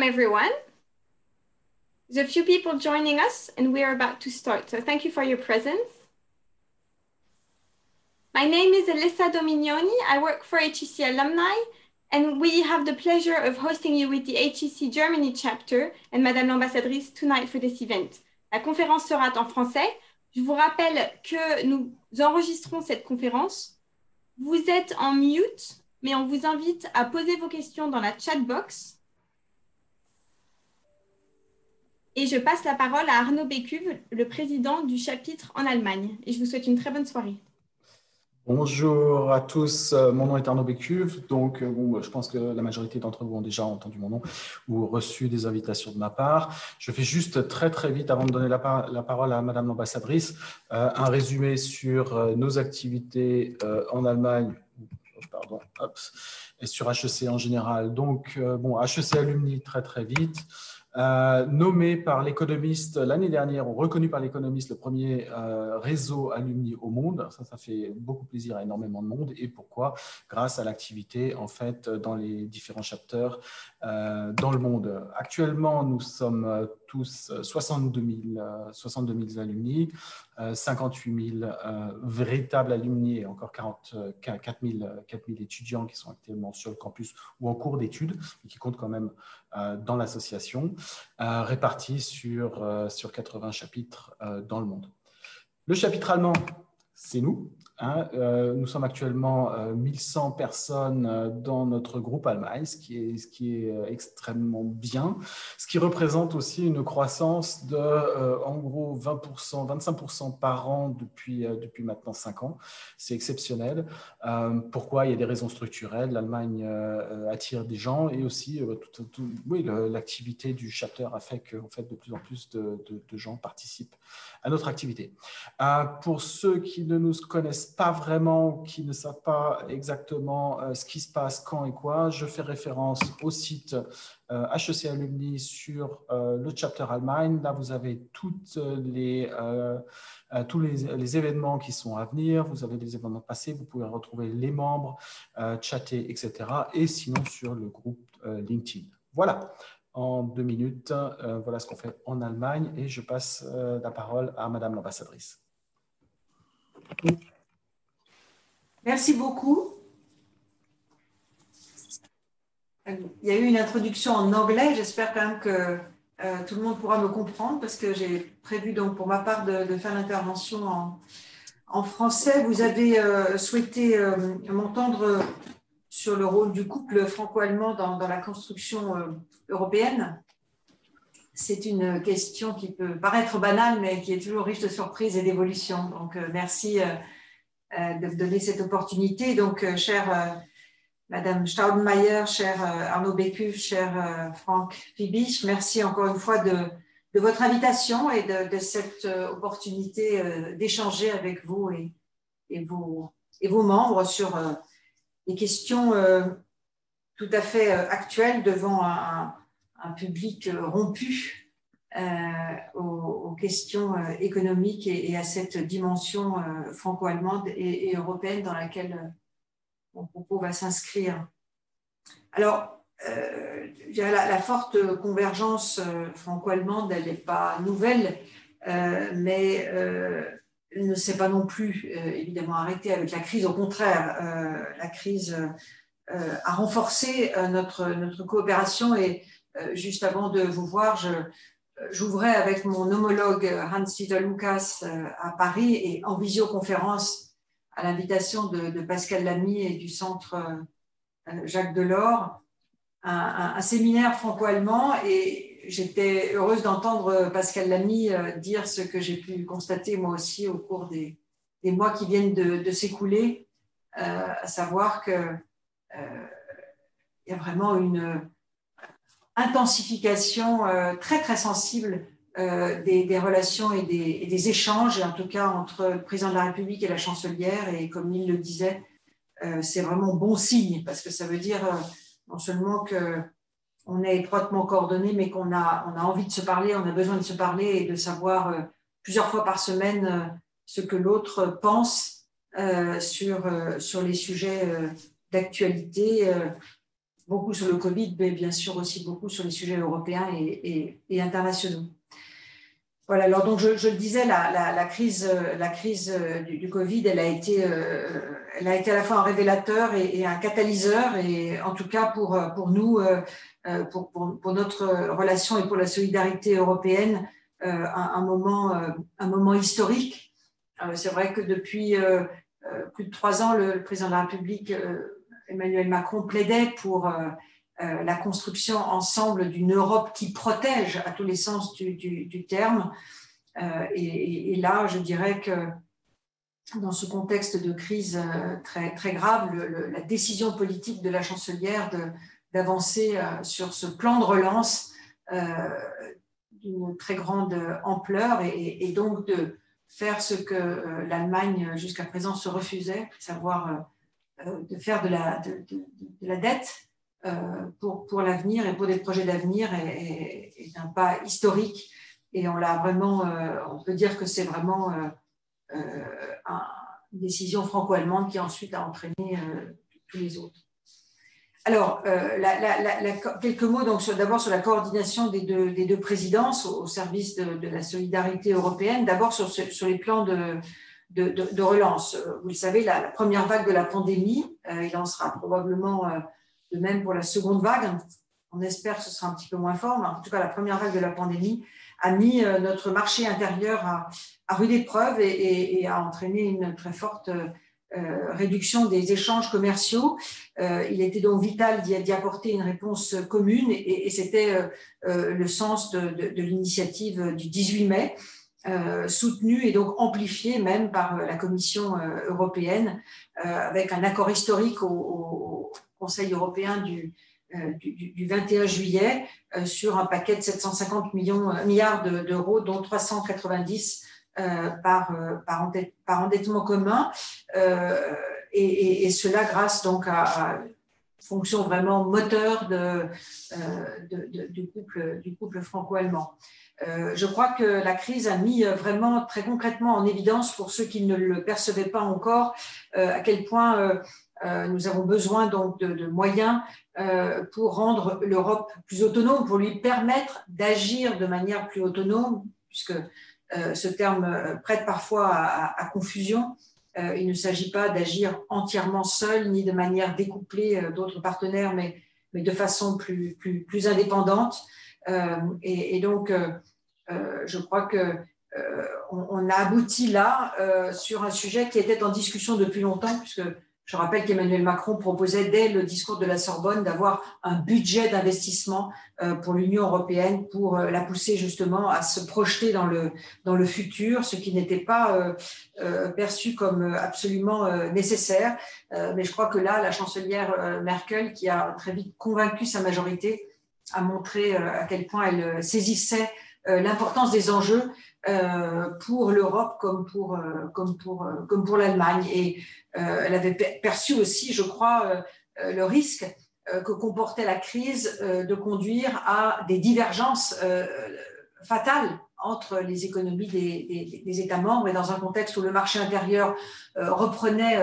Welcome, everyone. There's a few people joining us, and we are about to start. So thank you for your presence. My name is Elissa Dominioni. I work for HEC Alumni, and we have the pleasure of hosting you with the HEC Germany chapter and Madame l'ambassadrice tonight for this event. La conférence sera en français. Je vous rappelle que nous enregistrons cette conférence. Vous êtes en mute, mais on vous invite à poser vos questions dans la chat box. Et je passe la parole à Arnaud Bécuve, le président du chapitre en Allemagne. Et je vous souhaite une très bonne soirée. Bonjour à tous, euh, mon nom est Arnaud Bécuve. Donc, euh, bon, je pense que la majorité d'entre vous ont déjà entendu mon nom ou reçu des invitations de ma part. Je fais juste très très vite, avant de donner la, parole à Madame l'ambassadrice, euh, un résumé sur nos activités en Allemagne pardon, et sur HEC en général. Donc, bon, HEC Alumni très très vite. Euh, nommé par l'économiste l'année dernière, ou reconnu par l'économiste le premier euh, réseau alumni au monde. Ça, ça fait beaucoup plaisir à énormément de monde. Et pourquoi? Grâce à l'activité, en fait, dans les différents chapters euh, dans le monde. Actuellement, nous sommes tous 62 000, 62 000 alumni, 58 000 véritables alumni et encore 40, 4, 000, 4 000 étudiants qui sont actuellement sur le campus ou en cours d'études, et qui comptent quand même euh, dans l'association, euh, répartis sur, euh, sur 80 chapitres dans le monde. Le chapitre allemand, c'est nous. Hein, euh, nous sommes actuellement 1100 euh, personnes euh, dans notre groupe Allemagne, ce qui est, est extrêmement bien, ce qui représente aussi une croissance de en gros 20%, 25% par an depuis, depuis maintenant 5 ans. C'est exceptionnel. pourquoi? Il y a des raisons structurelles. L'Allemagne attire des gens et aussi l'activité du chapter a fait que en fait, de plus en plus de, de, de gens participent à notre activité. pour ceux qui ne nous connaissent pas vraiment, qui ne savent pas exactement euh, ce qui se passe, quand et quoi, je fais référence au site HEC euh, Alumni sur euh, le chapter Allemagne. Là, vous avez toutes les, tous les, événements qui sont à venir. Vous avez les événements passés. Vous pouvez retrouver les membres, chatter, etc. Et sinon, sur le groupe LinkedIn. Voilà en deux minutes. voilà ce qu'on fait en Allemagne et je passe la parole à Madame l'ambassadrice. Merci beaucoup. Il y a eu une introduction en anglais. J'espère quand même que euh, tout le monde pourra me comprendre parce que j'ai prévu donc pour ma part de, faire l'intervention en, français. Vous avez euh, souhaité euh, m'entendre sur le rôle du couple franco-allemand dans, dans, la construction européenne. C'est une question qui peut paraître banale, mais qui est toujours riche de surprises et d'évolutions. Donc, merci euh, de donner cette opportunité. Donc, euh, chère euh, Madame Staudenmayer, cher Arnaud Bécu, cher Franck Fibich, merci encore une fois de, votre invitation et de, cette opportunité d'échanger avec vous et, vos, et vos membres sur des questions tout à fait actuelles devant un public rompu euh, aux, questions euh, économiques et, à cette dimension euh, franco-allemande et, européenne dans laquelle mon propos va s'inscrire. Alors, la, forte convergence franco-allemande, elle n'est pas nouvelle, mais elle ne s'est pas non plus évidemment arrêtée avec la crise. Au contraire, la crise a renforcé notre, notre coopération et juste avant de vous voir, je, j'ouvrais avec mon homologue Hans-Dieter Lucas euh, à Paris et en visioconférence à l'invitation de, Pascal Lamy et du centre euh, Jacques Delors, un, séminaire franco-allemand et j'étais heureuse d'entendre Pascal Lamy euh, dire ce que j'ai pu constater moi aussi au cours des, mois qui viennent de, s'écouler, à savoir qu'il y a vraiment une intensification euh, très très sensible euh, des, relations et des, échanges, en tout cas entre le président de la République et la chancelière. Et comme il le disait, euh, c'est vraiment bon signe parce que ça veut dire non seulement que on est étroitement coordonnés, mais qu'on a, on a envie de se parler, on a besoin de se parler et de savoir plusieurs fois par semaine ce que l'autre pense sur, sur les sujets d'actualité beaucoup sur le Covid, mais bien sûr aussi beaucoup sur les sujets européens et, internationaux. Voilà, alors donc je, le disais, la, crise, la crise du, Covid, elle a, été, elle a été à la fois un révélateur et, un catalyseur, et en tout cas pour, nous, pour, pour, notre relation et pour la solidarité européenne, un moment historique. C'est vrai que depuis plus de trois ans, le président de la République Emmanuel Macron plaidait pour euh, euh, la construction ensemble d'une Europe qui protège à tous les sens du, terme. Euh, et, là, je dirais que dans ce contexte de crise très, grave, la décision politique de la chancelière d'avancer sur ce plan de relance d'une très grande ampleur et, donc de faire ce que l'Allemagne jusqu'à présent se refusait, savoir de faire de la, de, la dette euh, pour, pour l'avenir et pour des projets d'avenir est, un pas historique. Et on l'a vraiment, euh, on peut dire que c'est vraiment une décision franco-allemande qui ensuite a entraîné tous les autres. Alors, quelques mots donc d'abord sur la coordination des deux, des deux présidences au, service de, la solidarité européenne. D'abord sur, sur, les plans de, de, relance. Vous le savez, la, première vague de la pandémie, euh, il en sera probablement euh, de même pour la seconde vague. On espère que ce sera un petit peu moins fort, mais en tout cas, la première vague de la pandémie a mis euh, notre marché intérieur à, rude épreuve et, a entraîné une très forte réduction des échanges commerciaux. il était donc vital d'y apporter une réponse commune et, c'était le sens de, de l'initiative du 18 mai. Euh, soutenu et donc amplifié même par euh, la Commission euh, européenne, avec un accord historique au, Conseil européen du, du, 21 juillet sur un paquet de 750 millions, milliards d'euros, dont 390 par, endettement commun, et, cela grâce donc à, fonction vraiment moteur du couple franco-allemand. Euh, je crois que la crise a mis euh, vraiment très concrètement en évidence pour ceux qui ne le percevaient pas encore euh, à quel point nous avons besoin donc de, moyens pour rendre l'Europe plus autonome, pour lui permettre d'agir de manière plus autonome, puisque ce terme prête parfois à, confusion. il ne s'agit pas d'agir entièrement seul ni de manière découplée d'autres partenaires, mais, de façon plus, plus indépendante. Et, et, donc, euh, je crois que euh, on, a abouti là euh, sur un sujet qui était en discussion depuis longtemps, puisque je rappelle qu'Emmanuel Macron proposait dès le discours de la Sorbonne d'avoir un budget d'investissement pour l'Union européenne pour la pousser justement à se projeter dans le, dans le futur, ce qui n'était pas perçu comme absolument nécessaire. Mais je crois que là, la chancelière Merkel, qui a très vite convaincu sa majorité, a montré à quel point elle saisissait euh, l'importance des enjeux euh, pour l'Europe comme pour, euh, comme pour, comme pour l'Allemagne. Et elle avait perçu aussi, je crois, le risque que comportait la crise de conduire à des divergences fatales entre les économies des, des, États membres et dans un contexte où le marché intérieur reprenait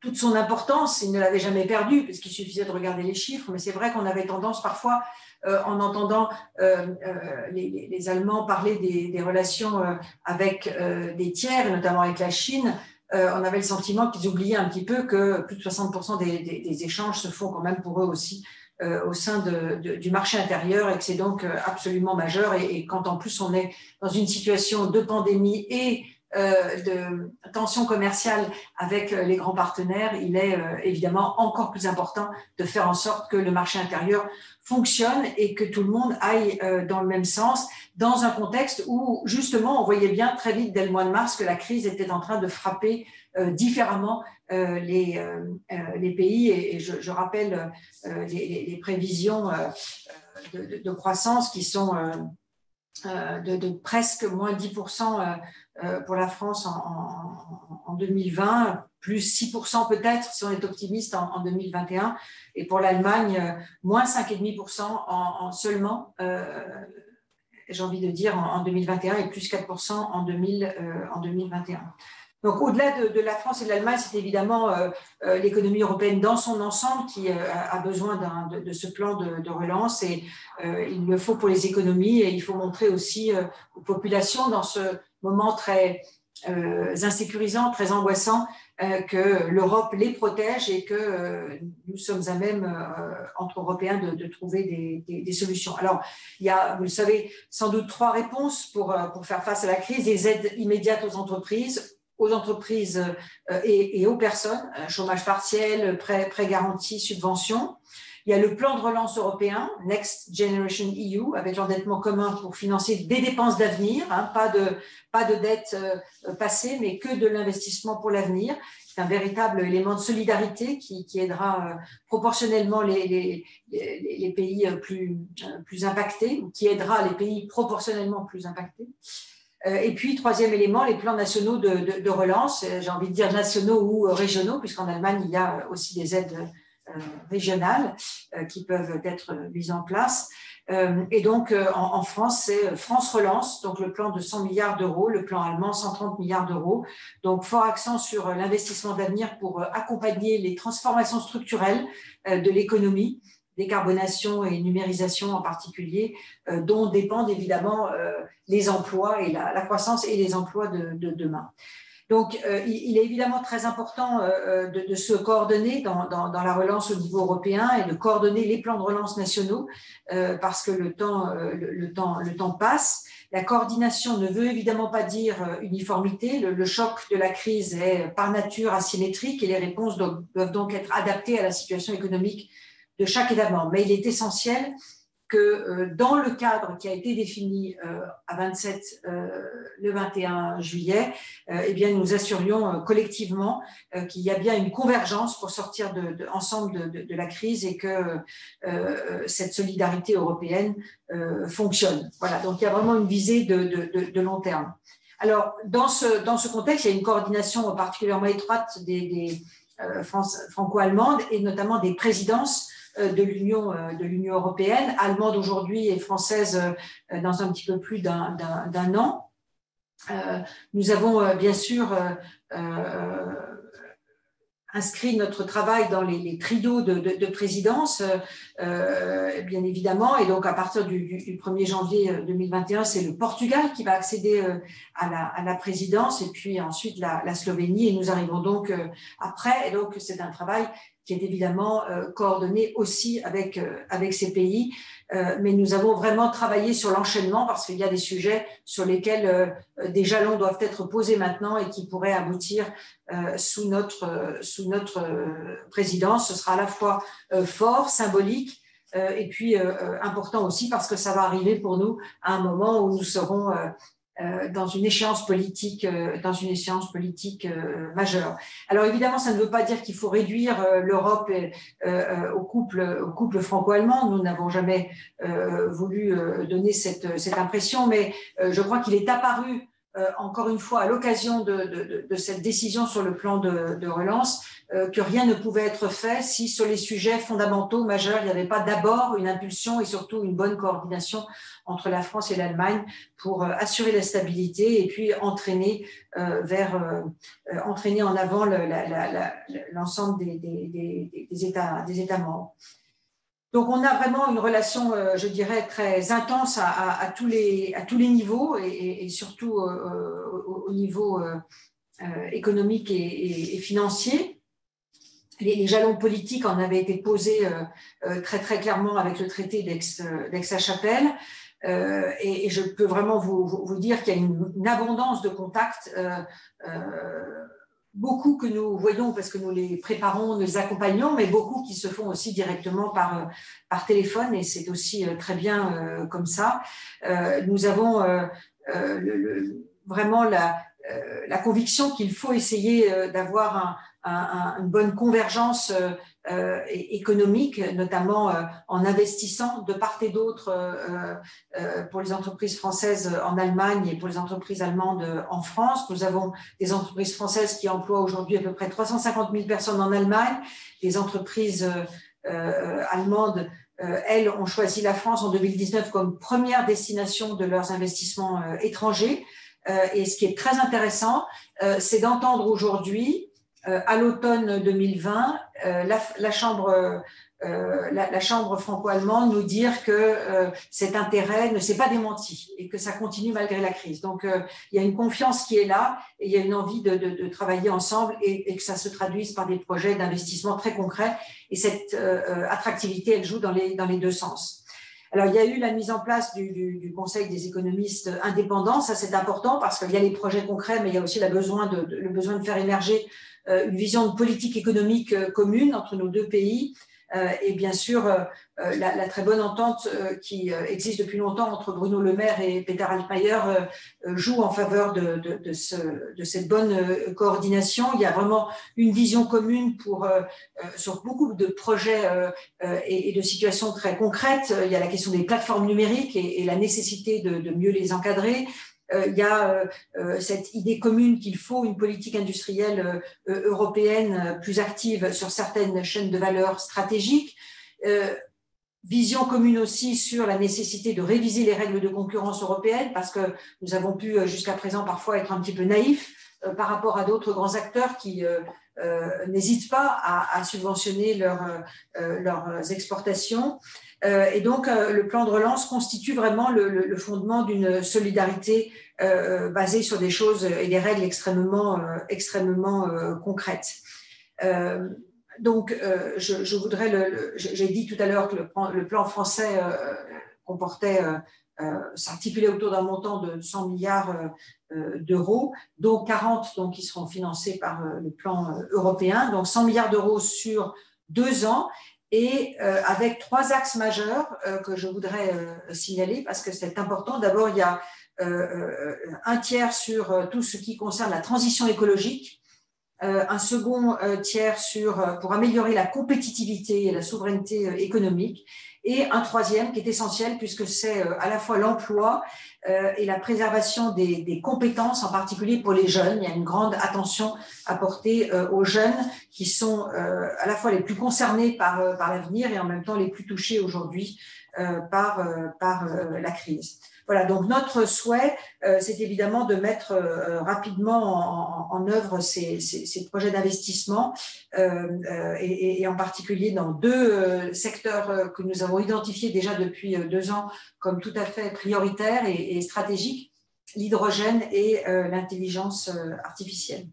toute son importance, il ne l'avait jamais perdu, puisqu'il suffisait de regarder les chiffres, mais c'est vrai qu'on avait tendance parfois euh, en entendant euh, euh, les, Allemands parler des, relations avec des tiers, notamment avec la Chine, on avait le sentiment qu'ils oubliaient un petit peu que plus de 60% des, échanges se font quand même pour eux aussi au sein du marché intérieur et que c'est donc absolument majeur. Et, quand en plus on est dans une situation de pandémie et de tension commerciale avec les grands partenaires, il est évidemment encore plus important de faire en sorte que le marché intérieur fonctionne et que tout le monde aille euh, dans le même sens, dans un contexte où justement on voyait bien très vite dès le mois de mars que la crise était en train de frapper euh, différemment euh, les, les pays. Et, je, rappelle les, prévisions de, croissance qui sont de, presque moins 10% pour la France en, en 2020, plus 6% peut-être si on est optimiste en, 2021, et pour l'Allemagne, euh, moins 5,5% en, en, seulement, euh, j'ai envie de dire, en, 2021 et plus 4% en, 2000, euh, en 2021. Donc, au-delà de, la France et de l'Allemagne, c'est évidemment l'économie européenne dans son ensemble qui a besoin de, ce plan de, relance et il le faut pour les économies et il faut montrer aussi aux populations dans ce moment très insécurisant, très angoissant, euh, que l'Europe les protège et que euh, nous sommes à même, euh, entre Européens, de, trouver des, solutions. Alors, il y a, vous le savez, sans doute trois réponses pour, pour faire face à la crise, des aides immédiates aux entreprises, aux entreprises et, aux personnes, chômage partiel, prêt, prêt garanti, subvention. Il y a le plan de relance européen, Next Generation EU, avec l'endettement commun pour financer des dépenses d'avenir, hein, pas de, pas de dette euh, passée, mais que de l'investissement pour l'avenir. C'est un véritable élément de solidarité qui, qui aidera euh, proportionnellement les, les, les, pays euh, plus, plus impactés, qui aidera les pays proportionnellement plus impactés. Et puis, troisième élément, les plans nationaux de, relance, j'ai envie de dire nationaux ou régionaux, puisqu'en Allemagne, il y a aussi des aides euh, régionales euh, qui peuvent être mises en place. Euh, et donc, en, France, c'est France Relance, donc le plan de 100 milliards d'euros, le plan allemand 130 milliards d'euros. Donc, fort accent sur l'investissement d'avenir pour accompagner les transformations structurelles de l'économie, décarbonation et numérisation en particulier, dont dépendent évidemment les emplois et la, croissance et les emplois de, de demain. Donc, euh, il est évidemment très important euh, euh, de, se coordonner dans, la relance au niveau européen et de coordonner les plans de relance nationaux parce que le temps, le, temps, le temps passe. La coordination ne veut évidemment pas dire uniformité. Le, choc de la crise est par nature asymétrique et les réponses doivent donc être adaptées à la situation économique de chaque membre. Mais il est essentiel que euh, dans le cadre qui a été défini euh, à 27 euh, le 21 juillet, eh bien, nous assurions collectivement qu'il y a bien une convergence pour sortir ensemble de, la crise et que cette solidarité européenne fonctionne. Voilà, donc il y a vraiment une visée de, long terme. Alors, dans ce, contexte, il y a une coordination particulièrement étroite des, des franco-allemandes et notamment des présidences de l'Union euh, de l'Union européenne, allemande aujourd'hui et française euh, dans un petit peu plus d'un an. nous avons bien sûr inscrit notre travail dans les, trios de, de, présidence, bien évidemment. Et donc, à partir du, 1er janvier 2021, c'est le Portugal qui va accéder à la, à, la, présidence et puis ensuite la Slovénie. Et nous arrivons donc après. Et donc, c'est un travail qui est évidemment euh, coordonné aussi avec, euh, avec ces pays. Euh, mais nous avons vraiment travaillé sur l'enchaînement parce qu'il y a des sujets sur lesquels des jalons doivent être posés maintenant et qui pourraient aboutir sous notre, sous notre présidence. Ce sera à la fois fort, symbolique, et puis important aussi parce que ça va arriver pour nous à un moment où nous serons dans une échéance politique, euh, dans une échéance politique euh, majeure. Alors évidemment, ça ne veut pas dire qu'il faut réduire l'Europe au couple, au couple franco-allemand. Nous n'avons jamais voulu donner cette, cette impression, mais je crois qu'il est apparu encore une fois à l'occasion de, de, de, cette décision sur le plan de, de relance que rien ne pouvait être fait si sur les sujets fondamentaux majeurs, il n'y avait pas d'abord une impulsion et surtout une bonne coordination entre la France et l'Allemagne pour euh, assurer la stabilité et puis entraîner euh, vers euh, entraîner en avant l'ensemble des, des, États, des États membres. Donc on a vraiment une relation, je dirais, très intense à, tous, les, à tous les niveaux et, surtout au, niveau économique et, financier. Les, jalons politiques en avaient été posés très très clairement avec le traité d'Aix-la-Chapelle. Euh, et, je peux vraiment vous, vous dire qu'il y a une, abondance de contacts, euh, euh, beaucoup que nous voyons parce que nous les préparons, nous les accompagnons, mais beaucoup qui se font aussi directement par, par téléphone et c'est aussi très bien comme ça. nous avons vraiment la conviction qu'il faut essayer d'avoir un, une bonne convergence euh, euh, économique, notamment euh, en investissant de part et d'autre pour les entreprises françaises en Allemagne et pour les entreprises allemandes en France. Nous avons des entreprises françaises qui emploient aujourd'hui à peu près 350 000 personnes en Allemagne. Les entreprises allemandes elles ont choisi la France en 2019 comme première destination de leurs investissements étrangers. et ce qui est très intéressant, c'est d'entendre aujourd'hui, à l'automne 2020, la, la Chambre euh, la, Chambre franco-allemande nous dire que euh, cet intérêt ne s'est pas démenti et que ça continue malgré la crise. Donc, euh, il y a une confiance qui est là et il y a une envie de, travailler ensemble et, que ça se traduise par des projets d'investissement très concrets. Et cette attractivité, elle joue dans les, dans les deux sens. Alors, il y a eu la mise en place du, Conseil des économistes indépendants. Ça, c'est important parce qu'il y a les projets concrets, mais il y a aussi le besoin de, le besoin de faire émerger une vision de politique économique commune entre nos deux pays euh, et bien sûr euh, euh, la, très bonne entente qui existe depuis longtemps entre Bruno Le Maire et Peter Altmaier joue en faveur de, de, ce, de, cette bonne coordination. Il y a vraiment une vision commune pour, sur beaucoup de projets et, de situations très concrètes. Il y a la question des plateformes numériques et, et la nécessité de, mieux les encadrer. Euh, il y a euh, euh, cette idée commune qu'il faut une politique industrielle européenne plus active sur certaines chaînes de valeur stratégiques vision commune aussi sur la nécessité de réviser les règles de concurrence européennes parce que nous avons pu jusqu'à présent parfois être un petit peu naïfs par rapport à d'autres grands acteurs qui n'hésitent pas à, subventionner leurs exportations. Euh, et donc, euh, le plan de relance constitue vraiment le, fondement d'une solidarité euh, basée sur des choses et des règles extrêmement, extrêmement concrètes. donc, je, voudrais, j'ai dit tout à l'heure que le, plan français comportait, s'articulait autour d'un montant de 100 milliards d'euros, dont 40 donc, qui seront financés par le plan européen, donc 100 milliards d'euros sur deux ans et euh, avec trois axes majeurs euh, que je voudrais euh, signaler parce que c'est important. D'abord, il y a un tiers sur tout ce qui concerne la transition écologique, un second tiers sur, pour améliorer la compétitivité et la souveraineté économique, et un troisième qui est essentiel puisque c'est à la fois l'emploi euh, et la préservation des, compétences, en particulier pour les jeunes. Il y a une grande attention à porter euh, aux jeunes qui sont euh, à la fois les plus concernés par, l'avenir et en même temps les plus touchés aujourd'hui par la crise. Voilà, donc notre souhait, euh, c'est évidemment de mettre euh, rapidement en, œuvre ces, projets d'investissement euh, et, en particulier dans deux secteurs que nous avons identifiés déjà depuis deux ans comme tout à fait prioritaires et, stratégiques, l'hydrogène et l'intelligence artificielle.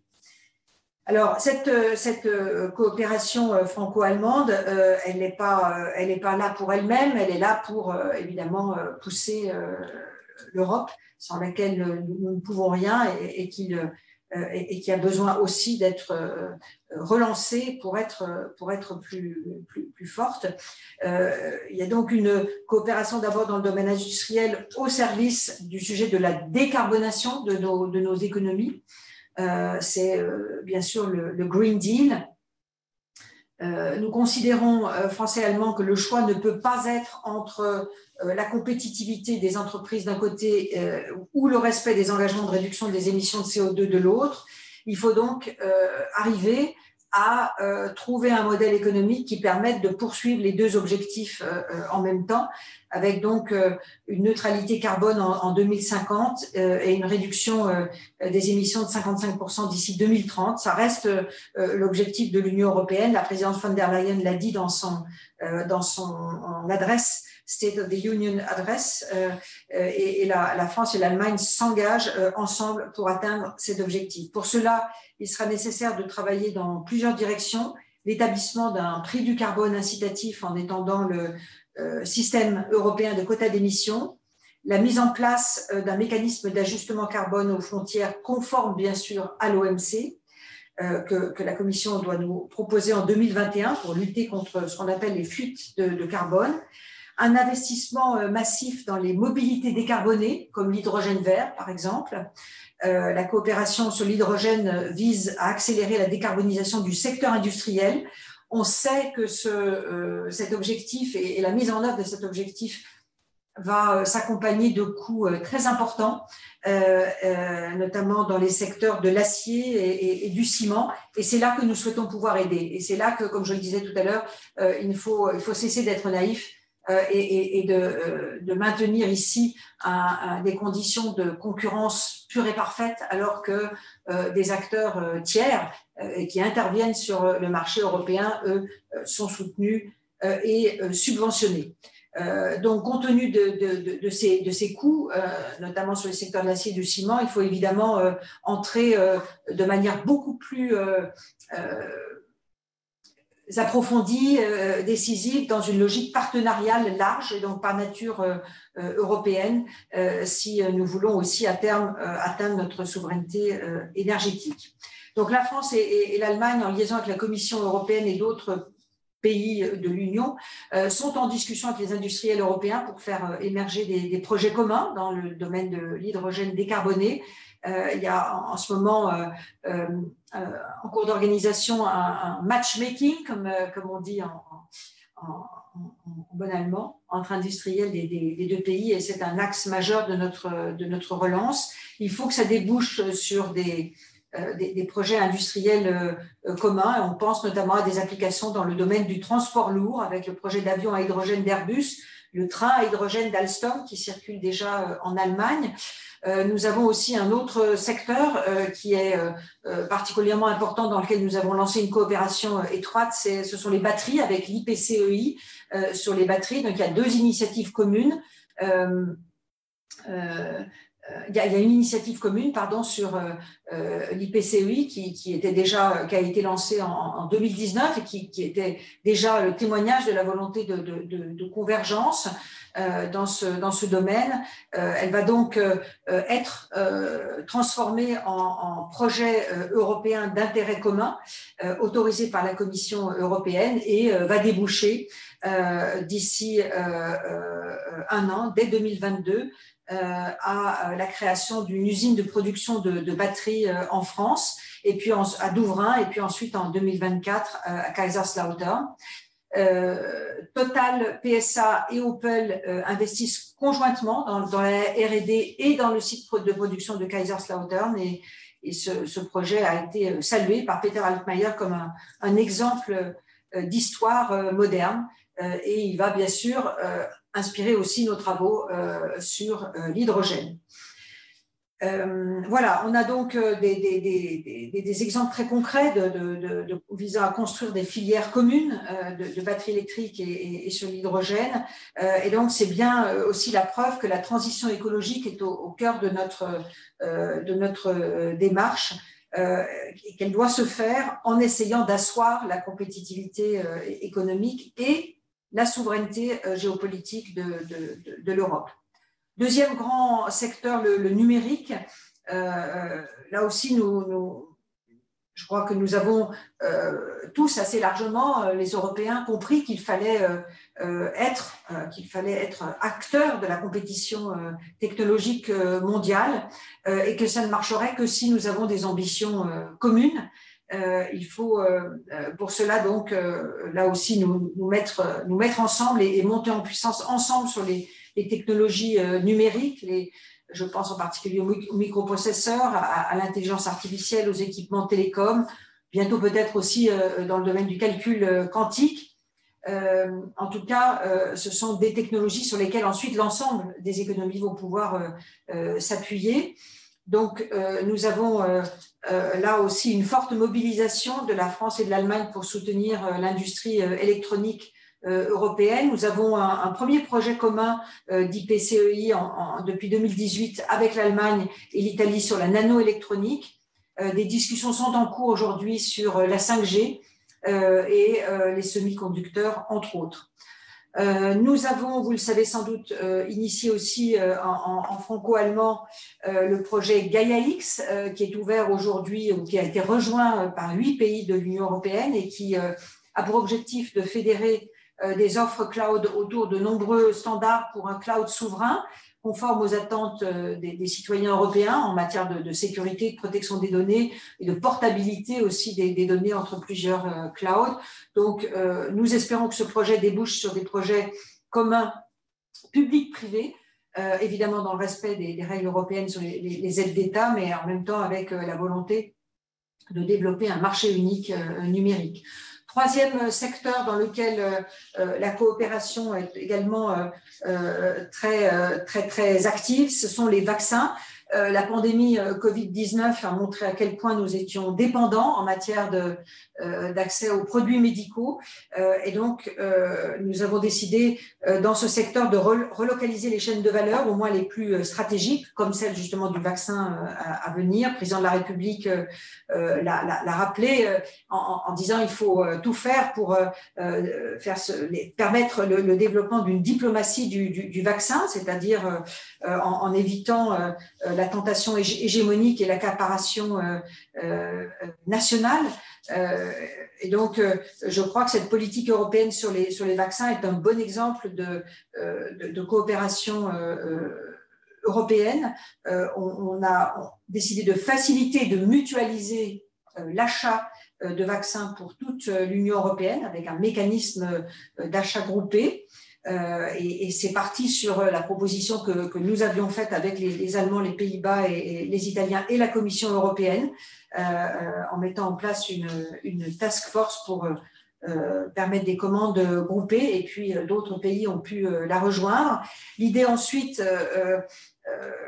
Alors, cette, cette coopération franco-allemande, elle n'est pas, là pour elle-même, elle est là pour évidemment pousser l'Europe, sans laquelle nous ne pouvons rien et, euh, qui a besoin aussi d'être euh, relancée pour être, plus, forte. Euh, il y a donc une coopération d'abord dans le domaine industriel au service du sujet de la décarbonation de nos économies. C'est bien sûr le, Green Deal, nous considérons, français et allemands, que le choix ne peut pas être entre euh, la compétitivité des entreprises d'un côté euh, ou le respect des engagements de réduction des émissions de CO2 de l'autre. Il faut donc euh, arriver à trouver un modèle économique qui permette de poursuivre les deux objectifs en même temps, avec donc une neutralité carbone en, 2050 et une réduction des émissions de 55% d'ici 2030. Ça reste l'objectif de l'Union européenne. La présidente von der Leyen l'a dit dans son, dans son adresse State of the Union Address euh, euh, et, la, France et l'Allemagne s'engagent euh, ensemble pour atteindre cet objectif. Pour cela, il sera nécessaire de travailler dans plusieurs directions. L'établissement d'un prix du carbone incitatif en étendant le système européen de quotas d'émissions, la mise en place d'un mécanisme d'ajustement carbone aux frontières conforme bien sûr à l'OMC, que, la Commission doit nous proposer en 2021 pour lutter contre ce qu'on appelle les fuites de, carbone, un investissement euh, massif dans les mobilités décarbonées, comme l'hydrogène vert, par exemple. Euh, la coopération sur l'hydrogène vise à accélérer la décarbonisation du secteur industriel. On sait que euh, cet objectif et, la mise en œuvre de cet objectif va s'accompagner de coûts très importants, notamment dans les secteurs de l'acier et, du ciment. Et c'est là que nous souhaitons pouvoir aider. Et c'est là que, comme je le disais tout à l'heure, il, faut, il faut cesser d'être naïf et, de, maintenir ici des conditions de concurrence pure et parfaite, alors que des acteurs tiers qui interviennent sur le marché européen, eux, sont soutenus et subventionnés. Euh, donc, compte tenu de, ces, de ces coûts, euh, notamment sur le secteur de l'acier et du ciment, il faut évidemment euh, entrer de manière beaucoup plus approfondie, décisive, dans une logique partenariale large et donc par nature européenne, si nous voulons aussi à terme atteindre notre souveraineté énergétique. Donc la France et l'Allemagne, en liaison avec la Commission européenne et d'autres pays de l'Union euh, sont en discussion avec les industriels européens pour faire euh, émerger des, projets communs dans le domaine de l'hydrogène décarboné. Euh, il y a en, ce moment en cours d'organisation un, matchmaking, comme, comme on dit en, bon allemand, entre industriels des, des deux pays, et c'est un axe majeur de notre, relance. Il faut que ça débouche sur des, euh, des, projets industriels euh, communs. On pense notamment à des applications dans le domaine du transport lourd avec le projet d'avion à hydrogène d'Airbus, le train à hydrogène d'Alstom qui circule déjà euh, en Allemagne. Nous avons aussi un autre secteur qui est particulièrement important dans lequel nous avons lancé une coopération étroite, ce sont les batteries avec l'IPCEI sur les batteries. Donc il y a deux initiatives communes il y, a, une initiative commune pardon, sur euh, euh l'IPCEI qui, était déjà, qui a été lancée en, 2019 et qui, était déjà le témoignage de la volonté de, convergence euh, dans, ce, domaine. Euh, elle va donc euh, être transformée en, projet européen d'intérêt commun autorisé par la Commission européenne et va déboucher d'ici un an, dès 2022, euh, à euh, la création d'une usine de production de, batteries euh, en France, et puis à Douvrin, et puis ensuite en 2024 à Kaiserslautern. Total, PSA et Opel investissent conjointement dans, la R&D et dans le site de production de Kaiserslautern et, et ce, projet a été salué par Peter Altmaier comme un exemple d'histoire moderne et il va bien sûr inspiré aussi nos travaux euh, sur euh, l'hydrogène. Euh, voilà, on a donc des, exemples très concrets visant à construire des filières communes de, batteries électriques et, sur l'hydrogène. et donc, c'est bien aussi la preuve que la transition écologique est au, cœur de notre, de notre démarche et qu'elle doit se faire en essayant d'asseoir la compétitivité économique et la souveraineté euh, géopolitique de, l'Europe. Deuxième grand secteur, le, numérique. Euh, euh, là aussi, je crois que nous avons tous assez largement, les Européens, compris qu'il fallait être, qu'il fallait être acteur de la compétition technologique mondiale et que ça ne marcherait que si nous avons des ambitions communes euh, il faut euh, euh, pour cela donc là aussi nous, mettre, ensemble et, monter en puissance ensemble sur les, technologies numériques. Je pense en particulier aux microprocesseurs, à, à l'intelligence artificielle, aux équipements télécoms, bientôt peut-être aussi dans le domaine du calcul quantique. en tout cas, ce sont des technologies sur lesquelles ensuite l'ensemble des économies vont pouvoir s'appuyer. Donc, nous avons là aussi une forte mobilisation de la France et de l'Allemagne pour soutenir l'industrie électronique européenne. Nous avons un, premier projet commun d'IPCEI depuis 2018 avec l'Allemagne et l'Italie sur la nanoélectronique. des discussions sont en cours aujourd'hui sur la 5G et les semi-conducteurs, entre autres. Euh, nous avons, vous le savez sans doute, euh, initié aussi euh, en, franco-allemand le projet Gaia-X, qui est ouvert aujourd'hui, ou qui a été rejoint par huit pays de l'Union européenne et qui a pour objectif de fédérer des offres cloud autour de nombreux standards pour un cloud souverain conforme aux attentes euh, des, citoyens européens en matière de, sécurité, de protection des données et de portabilité aussi des, données entre plusieurs euh, clouds. Donc, euh, nous espérons que ce projet débouche sur des projets communs publics-privés, évidemment dans le respect des, règles européennes sur les, aides d'État, mais en même temps avec la volonté de développer un marché unique numérique. Troisième secteur dans lequel la coopération est également très, très, très active, ce sont les vaccins. Euh, la pandémie euh, Covid-19 a montré à quel point nous étions dépendants en matière euh, d'accès aux produits médicaux. et donc, nous avons décidé dans ce secteur de relocaliser les chaînes de valeur, au moins les plus stratégiques, comme celle justement du vaccin à, venir. Le président de la République l'a rappelé en, disant il faut tout faire pour faire permettre le, développement d'une diplomatie du, vaccin, c'est-à-dire en, en, évitant la tentation hégémonique et l'accaparation euh, euh, nationale. Euh, et donc, je crois que cette politique européenne sur les, vaccins est un bon exemple de, coopération européenne. On, a décidé de faciliter, de mutualiser l'achat de vaccins pour toute l'Union européenne avec un mécanisme d'achat groupé. Euh, et, c'est parti sur euh, la proposition que, nous avions faite avec les, Allemands, les Pays-Bas et, les Italiens et la Commission européenne, euh, en mettant en place une, task force pour permettre des commandes groupées. Et puis d'autres pays ont pu la rejoindre. L'idée ensuite,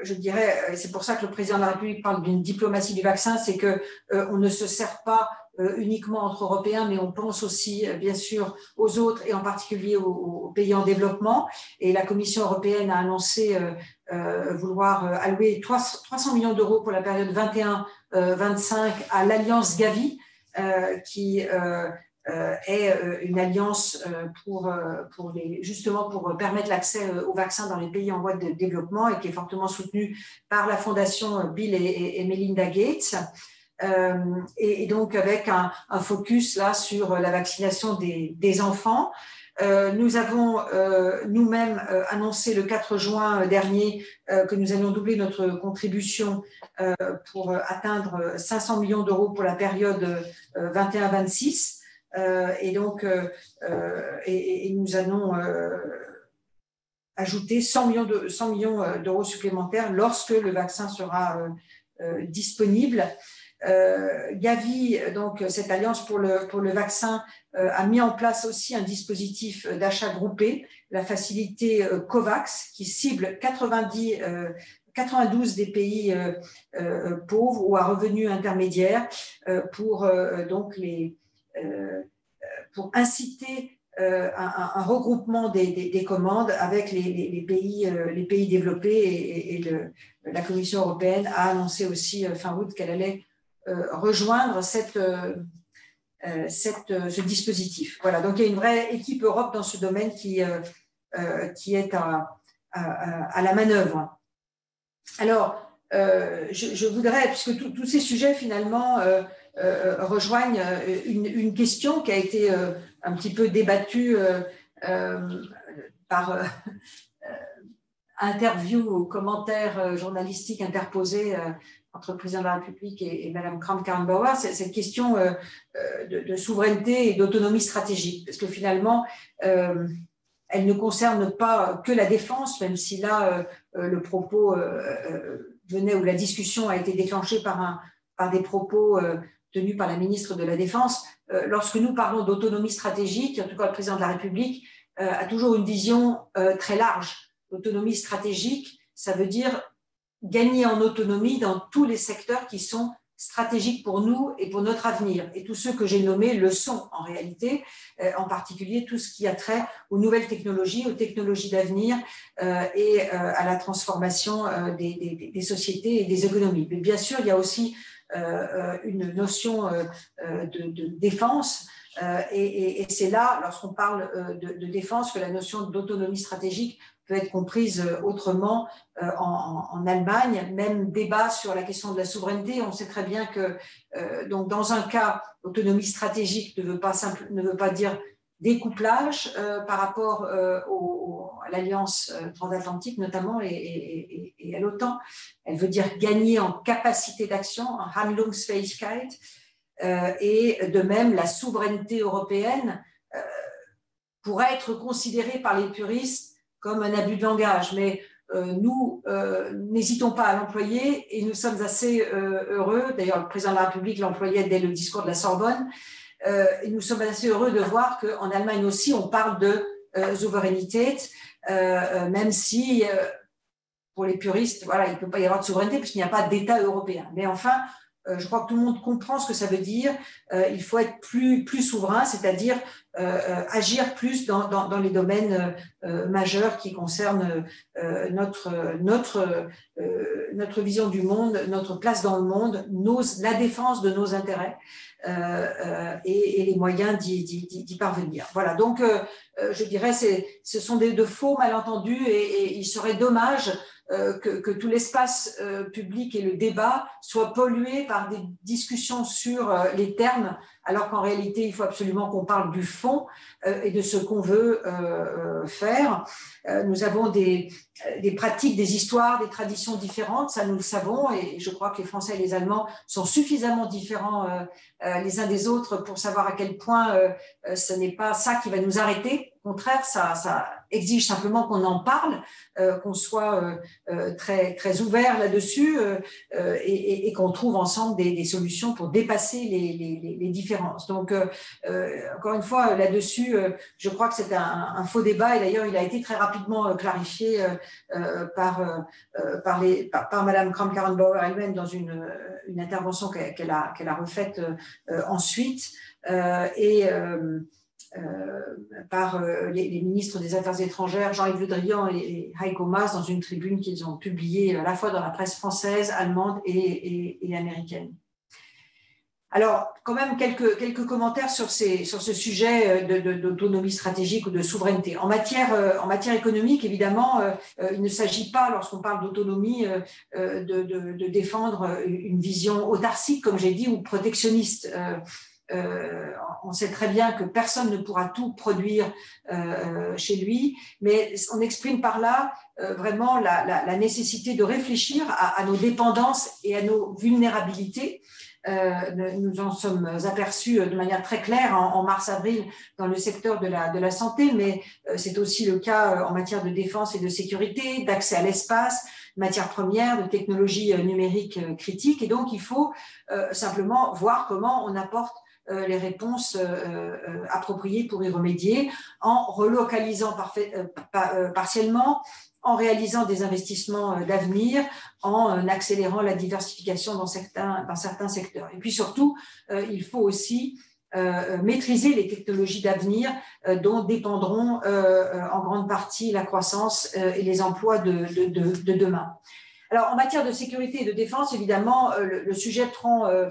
je dirais, c'est pour ça que le président de la République parle d'une diplomatie du vaccin, c'est que on ne se sert pas uniquement entre Européens, mais on pense aussi, euh, bien sûr, aux autres et en particulier aux, pays en développement. Et la Commission européenne a annoncé euh, vouloir allouer 300 millions d'euros pour la période 21-25 à l'alliance Gavi, qui est une alliance pour, justement pour permettre l'accès aux vaccins dans les pays en voie de développement et qui est fortement soutenue par la fondation Bill et Melinda Gates. Euh, et, donc avec un, focus là sur la vaccination des, enfants. Euh, nous avons euh, nous-mêmes annoncé le 4 juin dernier que nous allions doubler notre contribution pour atteindre 500 millions d'euros pour la période 21-26. et donc, et, nous allons ajouter 100 millions d'euros 100 millions supplémentaires lorsque le vaccin sera disponible. Euh, Gavi, donc cette alliance pour le, vaccin, euh, a mis en place aussi un dispositif d'achat groupé, la facilité euh, COVAX, qui cible 90, 92 des pays pauvres ou à revenus intermédiaires pour les pour inciter un, regroupement des, commandes avec les, pays, développés et, la Commission européenne a annoncé aussi fin août qu'elle allait rejoindre cette, euh, euh, ce dispositif. Voilà, donc il y a une vraie équipe Europe dans ce domaine qui, qui est à, à, la manœuvre. Alors, je, voudrais, puisque tous ces sujets finalement rejoignent une, question qui a été un petit peu débattue par interview ou commentaires journalistiques interposés entre le président de la République et, et Mme Kramp-Karrenbauer, cette question euh, euh, de, souveraineté et d'autonomie stratégique, parce que finalement, euh, elle ne concerne pas que la défense, même si là, le propos venait ou la discussion a été déclenchée par, par des propos tenus par la ministre de la Défense. lorsque nous parlons d'autonomie stratégique, en tout cas le président de la République a toujours une vision très large. L'autonomie stratégique, ça veut dire gagner en autonomie dans tous les secteurs qui sont stratégiques pour nous et pour notre avenir. Et tous ceux que j'ai nommés le sont en réalité, euh, en particulier tout ce qui a trait aux nouvelles technologies, aux technologies d'avenir euh, et euh, à la transformation des, sociétés et des économies. Mais bien sûr, il y a aussi une notion de, défense. et, c'est là, lorsqu'on parle de, de, défense, que la notion d'autonomie stratégique peut être comprise euh, autrement euh, en, Allemagne. Même débat sur la question de la souveraineté. On sait très bien que euh, donc dans un cas, autonomie stratégique ne veut pas, ne veut pas dire découplage par rapport à l'alliance transatlantique notamment et, à l'OTAN. Elle veut dire gagner en capacité d'action, en Handlungsfähigkeit. et de même, la souveraineté européenne pourrait être considérée par les puristes comme un abus de langage, mais euh, nous euh, n'hésitons pas à l'employer et nous sommes assez euh, heureux. D'ailleurs, le président de la République l'employait dès le discours de la Sorbonne. nous sommes assez heureux de voir qu'en Allemagne aussi, on parle de souveraineté, même si pour les puristes, voilà, il ne peut pas y avoir de souveraineté puisqu'il n'y a pas d'État européen. Mais enfin, je crois que tout le monde comprend ce que ça veut dire. Euh, il faut être plus, plus souverain, c'est-à-dire euh, agir plus dans, dans, dans les domaines majeurs qui concernent notre, notre, notre vision du monde, notre place dans le monde, nos, la défense de nos intérêts. Et, et, les moyens d'y parvenir. Voilà, donc je dirais ce sont des, de faux malentendus et, et il serait dommage euh, que, tout l'espace euh, public et le débat soient pollués par des discussions sur euh, les termes, alors qu'en réalité, il faut absolument qu'on parle du fond et de ce qu'on veut faire. nous avons des, pratiques, des histoires, des traditions différentes, ça nous le savons, et je crois que les Français et les Allemands sont suffisamment différents les uns des autres pour savoir à quel point ce n'est pas ça qui va nous arrêter. Au contraire, ça exige simplement qu'on en parle, euh, qu'on soit euh, euh, très, très ouvert là-dessus et, et, qu'on trouve ensemble des, des, solutions pour dépasser les, les, les différences. Donc, encore une fois, là-dessus, je crois que c'est un, un, faux débat et d'ailleurs, il a été très rapidement clarifié par, par, les, par, par Madame Kramp-Karrenbauer elle-même dans une, une intervention qu'elle a, qu'elle a refaite ensuite. et euh, par euh, les, ministres des Affaires étrangères, Jean-Yves Le Drian et, Heiko Maas, dans une tribune qu'ils ont publiée à la fois dans la presse française, allemande et, américaine. Alors, quand même, quelques, quelques commentaires sur, ce sujet d'autonomie stratégique ou de souveraineté. En matière, euh, en matière économique, évidemment, il ne s'agit pas, lorsqu'on parle d'autonomie, de, de, défendre une vision autarcique, comme j'ai dit, ou protectionniste. Euh, on sait très bien que personne ne pourra tout produire euh, chez lui, mais on exprime par là euh, vraiment la, nécessité de réfléchir à, nos dépendances et à nos vulnérabilités. nous en sommes aperçus de manière très claire en, mars-avril dans le secteur de la, de la santé, mais c'est aussi le cas en matière de défense et de sécurité, d'accès à l'espace, matières premières, de technologies numériques critiques. Et donc, il faut simplement voir comment on apporte euh, les réponses euh, euh, appropriées pour y remédier en relocalisant partiellement, en réalisant des investissements d'avenir, en accélérant la diversification dans certains, secteurs. Et puis surtout, il faut aussi maîtriser les technologies d'avenir dont dépendront en grande partie la croissance et les emplois de, de, demain. Alors, en matière de sécurité et de défense, évidemment, le, sujet prend euh,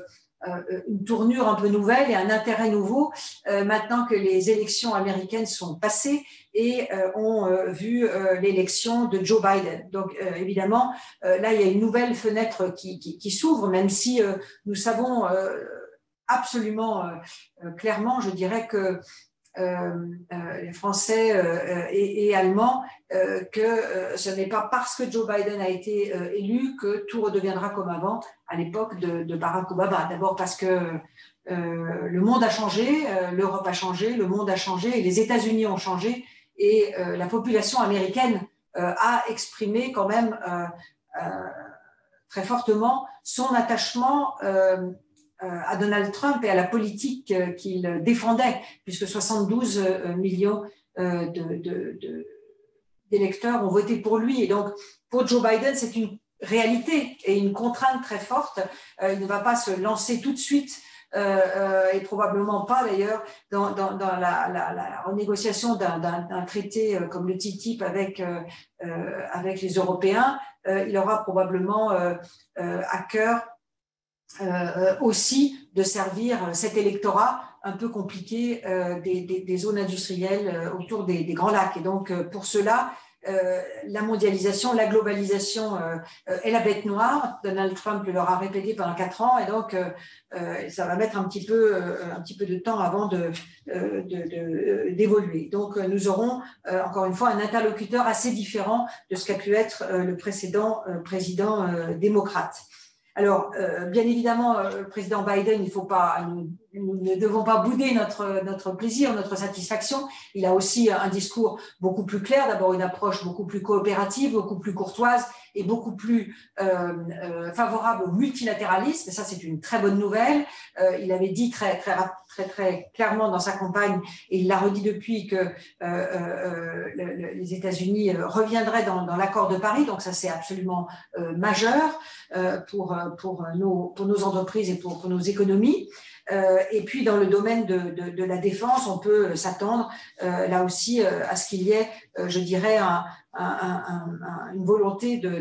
une tournure un peu nouvelle et un intérêt nouveau euh, maintenant que les élections américaines sont passées et euh, ont vu l'élection de Joe Biden. Donc évidemment, là, il y a une nouvelle fenêtre qui, qui, qui s'ouvre, même si nous savons absolument clairement, je dirais que euh, euh, les Français euh, et, Allemands que ce n'est pas parce que Joe Biden a été élu que tout redeviendra comme avant à l'époque de, Barack Obama. D'abord parce que le monde a changé, l'Europe a changé, le monde a changé, les États-Unis ont changé, et la population américaine a exprimé quand même très fortement son attachement euh, à Donald Trump et à la politique euh, qu'il défendait, puisque 72 euh, millions d'électeurs ont voté pour lui. Et donc, pour Joe Biden, c'est une réalité et une contrainte très forte. il ne va pas se lancer tout de suite et probablement pas d'ailleurs dans, la, renégociation d'un traité comme le TTIP avec, avec les Européens. il aura probablement à cœur euh, euh, aussi de servir cet électorat un peu compliqué euh, des, des, des, zones industrielles autour des, des, grands lacs. Et donc, pour cela, la mondialisation, la globalisation est la bête noire. Donald Trump le leur a répété pendant quatre ans, et donc ça va mettre un petit peu, un petit peu de temps avant de, d'évoluer. Donc, nous aurons encore une fois un interlocuteur assez différent de ce qu'a pu être le précédent président démocrate. Alors, euh, bien évidemment, euh, le président Biden, il faut pas, ne devons pas bouder notre, notre plaisir, notre satisfaction. Il a aussi un discours beaucoup plus clair, d'abord une approche beaucoup plus coopérative, beaucoup plus courtoise, est beaucoup plus favorable au multilatéralisme, et ça c'est une très bonne nouvelle. il avait dit très, très, très, très clairement dans sa campagne, et il l'a redit depuis, que les États-Unis reviendraient dans, dans l'accord de Paris, donc ça c'est absolument majeur pour, pour, nos, pour nos entreprises et pour, pour nos économies. Euh, et puis dans le domaine de, de, de la défense, on peut s'attendre euh, là aussi euh, à ce qu'il y ait, je dirais, un, un, un, une volonté de,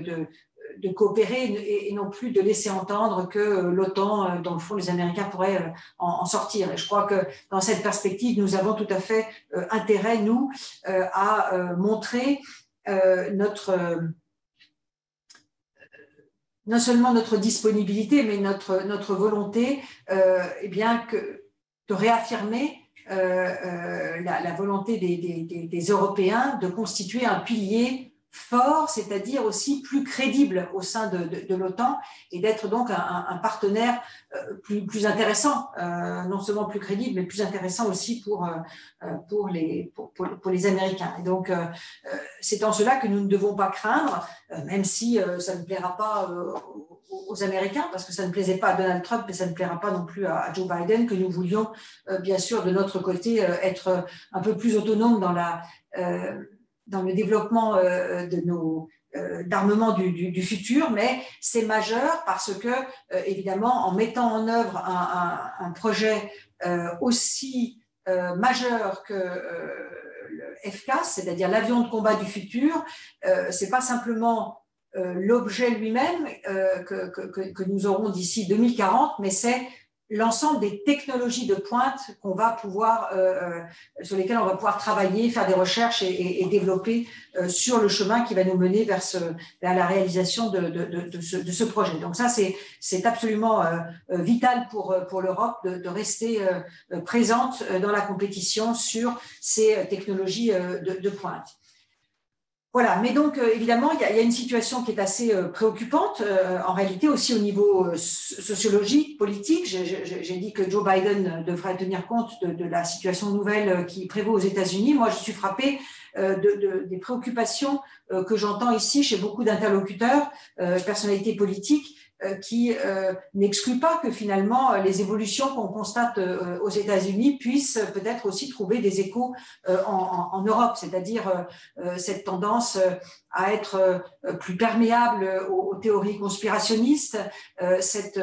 de coopérer et, non plus de laisser entendre que l'OTAN, dans le fond, les Américains pourraient en, sortir. Et je crois que dans cette perspective, nous avons tout à fait intérêt, nous, à montrer notre non seulement notre disponibilité, mais notre, notre volonté euh, eh bien, de réaffirmer euh, euh, la, volonté des, Européens de constituer un pilier fort, c'est-à-dire aussi plus crédible au sein de, de, de l'OTAN et d'être donc un, un partenaire euh, plus, plus, intéressant, euh, non seulement plus crédible, mais plus intéressant aussi pour, euh, pour, les, pour, pour, les Américains. Et donc, c'est en cela que nous ne devons pas craindre, même si ça ne plaira pas aux Américains, parce que ça ne plaisait pas à Donald Trump, mais ça ne plaira pas non plus à, Joe Biden, que nous voulions, bien sûr, de notre côté, être un peu plus autonomes dans la dans le développement euh, de nos euh, d'armement du, futur, mais c'est majeur parce que, euh, évidemment, en mettant en œuvre un, projet aussi majeur que le FCAS, c'est-à-dire l'avion de combat du futur, c'est pas simplement l'objet lui-même que, nous aurons d'ici 2040, mais c'est l'ensemble des technologies de pointe qu'on va pouvoir, euh, euh, sur lesquelles on va pouvoir travailler, faire des recherches et, développer euh, sur le chemin qui va nous mener vers, ce, la réalisation de, ce, projet. Donc ça, c'est absolument vital pour, pour l'Europe de, rester présente dans la compétition sur ces technologies de, pointe. Voilà, mais donc euh, évidemment, il y, a, une situation qui est assez euh, préoccupante, euh, en réalité aussi au niveau sociologique, politique. J'ai dit que Joe Biden devrait tenir compte de, la situation nouvelle qui prévaut aux États-Unis. Moi, je suis frappée de, de, des préoccupations que j'entends ici chez beaucoup d'interlocuteurs, personnalités politiques, qui euh, n'exclut pas que finalement euh, les évolutions qu'on constate aux États-Unis puissent peut-être aussi trouver des échos en, en, Europe, c'est-à-dire cette tendance à être plus perméable aux, théories conspirationnistes, cette,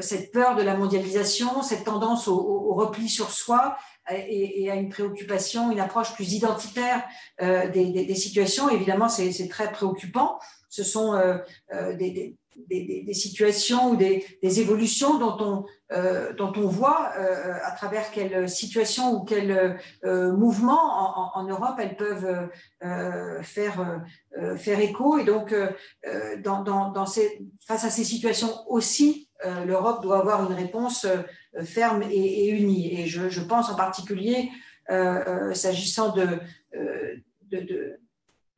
cette peur de la mondialisation, cette tendance au, au repli sur soi, et, à une préoccupation, une approche plus identitaire des, des, des, situations. Évidemment, c'est très préoccupant. Ce sont euh, des, des, situations ou des, évolutions dont on, euh, dont on voit euh, à travers quelles situations ou quels euh, mouvements en, Europe elles peuvent euh, faire, faire écho. Et donc, dans, dans, face à ces situations aussi, l'Europe doit avoir une réponse ferme et, unie. Et je, pense en particulier, s'agissant de,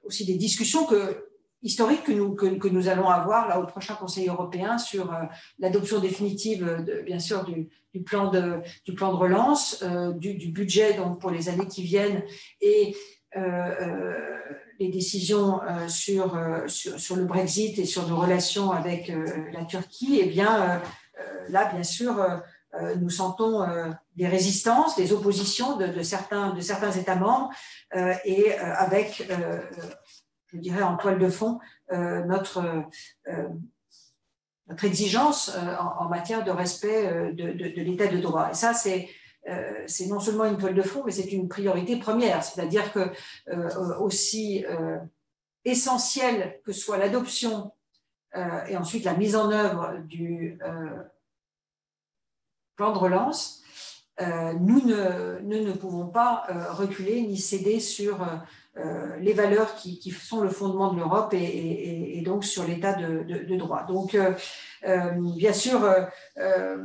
aussi des discussions que historique que nous, que, que, nous allons avoir là au prochain Conseil européen sur euh, l'adoption définitive, bien sûr, du, plan de, du plan de relance, euh, du, budget donc pour les années qui viennent et euh, les décisions sur, sur, le Brexit et sur nos relations avec la Turquie. Eh bien là, bien sûr, nous sentons des résistances, des oppositions de, certains, de certains États membres et avec je dirais, en toile de fond euh, notre, euh, notre exigence euh, en, matière de respect euh, de, l'état de droit. Et ça, c'est euh, c'est non seulement une toile de fond, mais c'est une priorité première. C'est-à-dire que aussi essentiel que soit l'adoption et ensuite la mise en œuvre du plan de relance, nous ne, nous ne pouvons pas reculer ni céder sur euh, les valeurs qui, sont le fondement de l'Europe et, donc sur l'état de, droit. Donc, euh, euh bien sûr, euh, euh,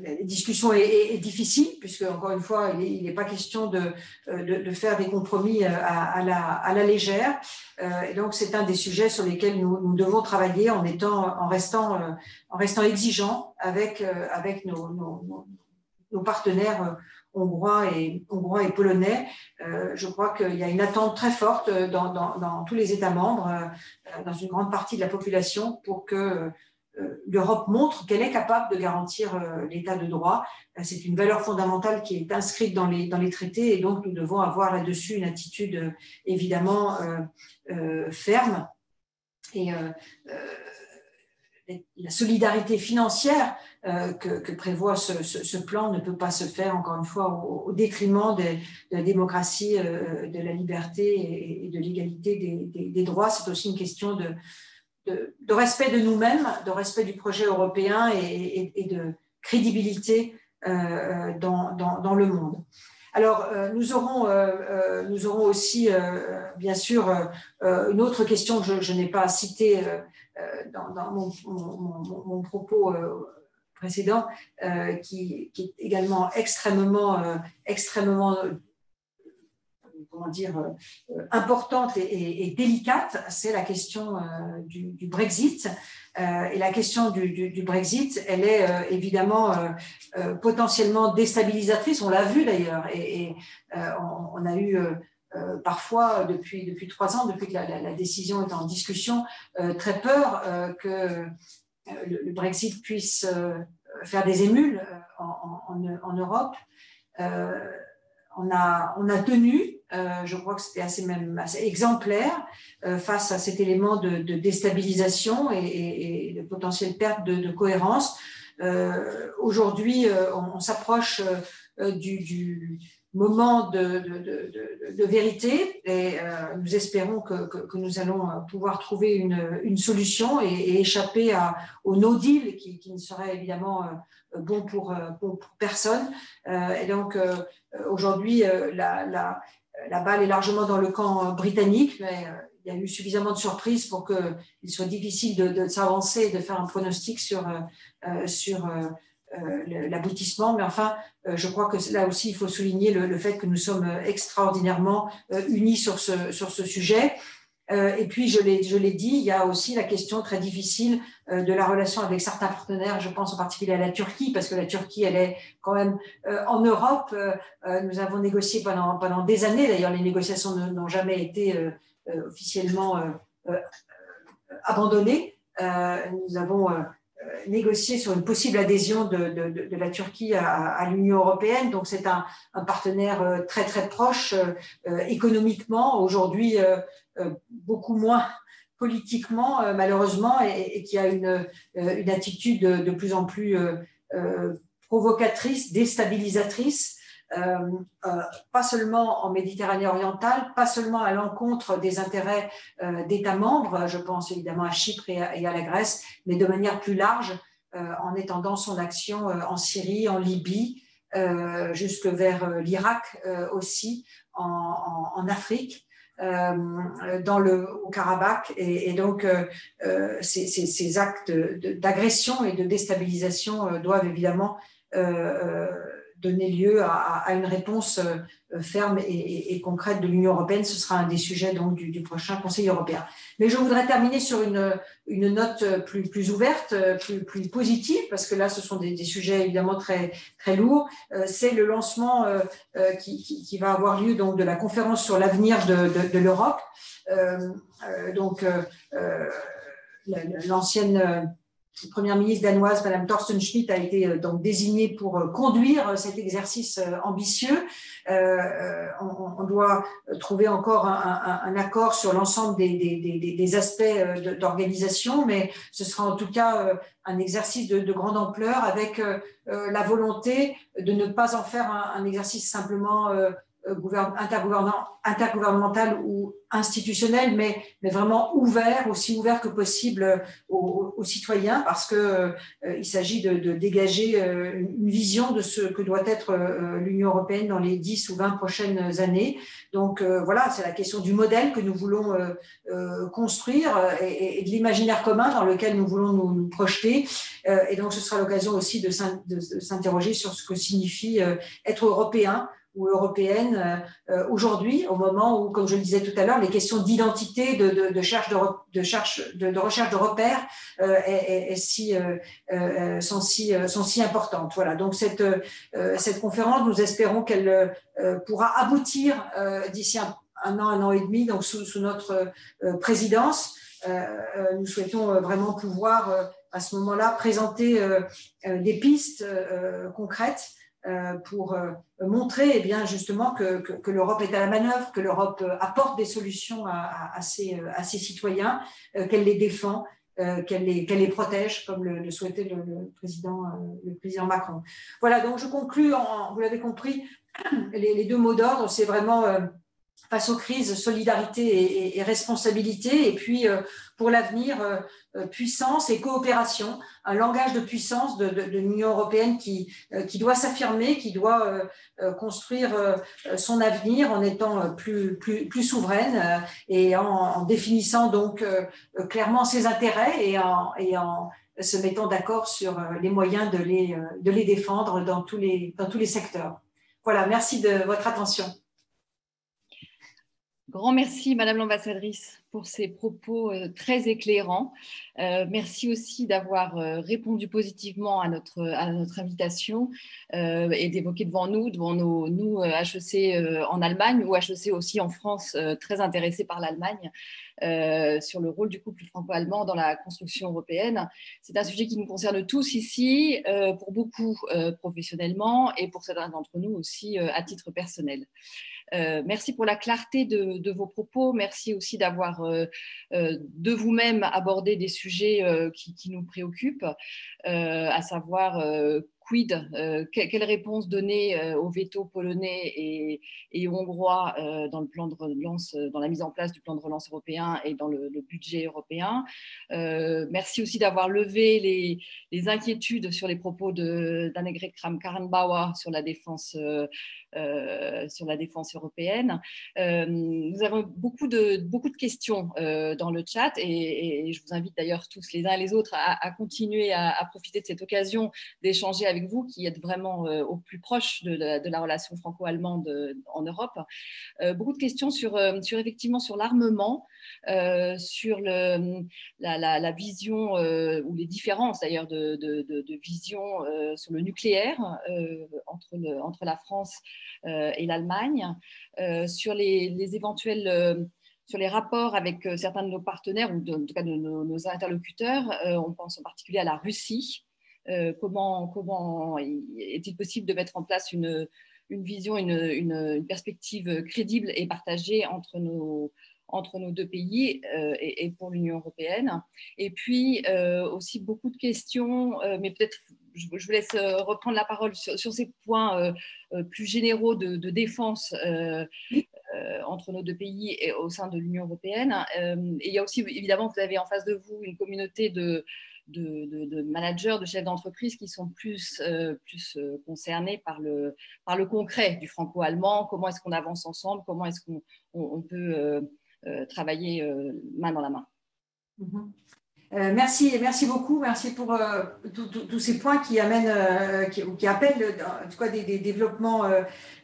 la discussion est, difficile, puisque, encore une fois, il n'est pas question de, faire des compromis à, la, légère. et donc, c'est un des sujets sur lesquels nous, nous, devons travailler en, étant, en, restant, en restant exigeants avec, avec nos, nos, nos partenaires hongrois et, polonais. je crois qu'il y a une attente très forte dans, tous les États membres, dans une grande partie de la population, pour que l'Europe montre qu'elle est capable de garantir l'état de droit. C'est une valeur fondamentale qui est inscrite dans les, dans les traités et donc nous devons avoir là-dessus une attitude évidemment ferme. Et la solidarité financière euh, que, prévoit ce, plan ne peut pas se faire, encore une fois, au, détriment de, la démocratie, euh, de la liberté et, de l'égalité des, droits. C'est aussi une question de, respect de nous-mêmes, de respect du projet européen et, de crédibilité euh, dans, le monde. Alors, nous, aurons, nous aurons aussi, bien sûr, une autre question que je, n'ai pas citée dans, mon, propos précédent, euh, qui, est également extrêmement, euh, extrêmement euh, comment dire, importante et, délicate, c'est la question du, Brexit. et la question du, Brexit, elle est évidemment potentiellement déstabilisatrice. On l'a vu d'ailleurs, et, on, a eu parfois depuis, depuis trois ans, depuis que la, décision est en discussion, très peur que le, Brexit puisse euh, faire des émules euh, en, Europe. Euh, on, a, on a tenu, je crois que c'était assez, même assez exemplaire face à cet élément de, déstabilisation et, de potentielle perte de, cohérence. Aujourd'hui, on, s'approche du moment de, vérité et euh, nous espérons que, nous allons euh, pouvoir trouver une, solution et, échapper au no deal qui, ne serait évidemment euh, bon pour, personne. et donc aujourd'hui, la, la, balle est largement dans le camp britannique, mais il y a eu suffisamment de surprises pour qu'il soit difficile de, s'avancer et de faire un pronostic sur, sur l'aboutissement. Mais enfin, euh, je crois que là aussi, il faut souligner le, fait que nous sommes extraordinairement euh, unis sur ce, sur ce sujet. Et puis, je l'ai dit, il y a aussi la question très difficile de la relation avec certains partenaires. Je pense en particulier à la Turquie, parce que la Turquie, elle est quand même en Europe. Nous avons négocié pendant, pendant des années. D'ailleurs, les négociations n'ont jamais été officiellement abandonnées. Nous avons euh, négocier sur une possible adhésion de, de, de la Turquie à, à l'Union européenne. Donc c'est un, un, partenaire euh, très très proche euh, économiquement, aujourd'hui beaucoup moins politiquement malheureusement, et, et, qui a une, une attitude de, plus en plus provocatrice, déstabilisatrice. Euh, euh, pas seulement en Méditerranée orientale, pas seulement à l'encontre des intérêts euh, d'États membres, je pense évidemment à Chypre et à, la Grèce, mais de manière plus large, en étendant son action en Syrie, en Libye, jusque vers l'Irak aussi, en, en, Afrique. dans le au Karabakh et, et donc ces, ces, ces, actes d'agression et de déstabilisation doivent évidemment donner lieu à, une réponse euh, ferme et, concrète de l'Union européenne. Ce sera un des sujets donc, du, prochain Conseil européen. Mais je voudrais terminer sur une, une note plus, plus ouverte, plus, plus positive, parce que là, ce sont des, sujets évidemment très, très lourds. Euh, c'est le lancement euh, qui, qui, va avoir lieu donc, de la conférence sur l'avenir de, de, l'Europe. donc, l'ancienne première ministre danoise, Madame Thorsten Schmidt, a été euh, donc désignée pour euh, conduire euh, cet exercice ambitieux. on, doit trouver encore un, accord sur l'ensemble des, aspects d'organisation, mais ce sera en tout cas un exercice de, grande ampleur avec la volonté de ne pas en faire un, exercice simplement intergouvernemental ou institutionnel, mais, mais vraiment ouvert, aussi ouvert que possible aux, citoyens, parce qu'il euh, s'agit de, dégager euh, une vision de ce que doit être euh, l'Union européenne dans les 10 ou 20 prochaines années. Donc voilà, c'est la question du modèle que nous voulons construire et, de l'imaginaire commun dans lequel nous voulons nous, projeter. et donc ce sera l'occasion aussi de s'interroger sur ce que signifie être européen ou européenne aujourd'hui, au moment où, comme je le disais tout à l'heure, les questions d'identité, de, de, de, de, de, de, recherche de repères est, si, sont, si, sont si importantes. Voilà, donc cette, cette conférence, nous espérons qu'elle pourra aboutir d'ici un, an, un an et demi, donc sous, sous notre présidence. nous souhaitons vraiment pouvoir à ce moment-là présenter euh, euh, des pistes euh, concrètes pour montrer eh bien, justement que, que, l'Europe est à la manœuvre, que l'Europe apporte des solutions à, à, ses, à ses, citoyens, qu'elle les défend, qu'elle les, les, protège, comme le, souhaitait le, président, le président Macron. Voilà, donc je conclus, en, vous l'avez compris, les, les, deux mots d'ordre, c'est vraiment face aux crises, solidarité et, responsabilité, et puis euh, pour l'avenir, euh, euh, puissance et coopération, un langage de puissance de, l'Union européenne qui, qui doit s'affirmer, qui doit construire son avenir en étant plus, plus, plus souveraine et en, définissant donc clairement ses intérêts et en, et en se mettant d'accord sur les moyens de les, de les défendre dans tous les, dans tous les secteurs. Voilà, merci de votre attention. Grand merci, Madame l'ambassadrice, pour ces propos euh, très éclairants. Euh, merci aussi d'avoir euh, répondu positivement à notre, invitation et d'évoquer devant nous, devant nos, nous, HEC en Allemagne ou HEC aussi en France, très intéressés par l'Allemagne, sur le rôle du couple franco-allemand dans la construction européenne. C'est un sujet qui nous concerne tous ici, pour beaucoup professionnellement et pour certains d'entre nous aussi à titre personnel. Euh, merci pour la clarté de, vos propos. Merci aussi d'avoir euh, euh, de vous-même abordé des sujets qui, qui, nous préoccupent, à savoir quid euh, Quelle réponse donner euh, au veto polonais et, hongrois euh, dans le plan de relance, dans la mise en place du plan de relance européen et dans le, budget européen Merci aussi d'avoir levé les, inquiétudes sur les propos d'Annegret Kramp-Karrenbauer sur la défense. sur la défense européenne. nous avons beaucoup de, beaucoup de questions dans le chat et, je vous invite d'ailleurs tous les uns et les autres à, continuer à, à, profiter de cette occasion d'échanger avec vous qui êtes vraiment euh, au plus proche de la, relation franco-allemande euh, en Europe. Euh, beaucoup de questions sur, effectivement sur l'armement, sur la, vision ou les différences d'ailleurs de, vision sur le nucléaire entre, la France et l'Allemagne, sur les, éventuels sur les rapports avec certains de nos partenaires ou en tout cas de nos interlocuteurs. on pense en particulier à la Russie, euh, comment, est-il possible de mettre en place une, vision, une, perspective crédible et partagée entre nos, entre nos deux pays euh, et, pour l'Union européenne? Et puis euh, aussi beaucoup de questions, mais peut-être je, vous laisse reprendre la parole sur, ces points plus généraux de, de défense entre nos deux pays et au sein de l'Union européenne. et il y a aussi, évidemment, vous avez en face de vous une communauté de, de, managers, de chefs d'entreprise qui sont plus, euh, plus euh, concernés par le, par le concret du franco-allemand, comment est-ce qu'on avance ensemble, comment est-ce qu'on on, peut euh, travailler main dans la main? Mhm. merci, merci beaucoup, merci pour tous ces points qui amènent, qui, appellent en des, développements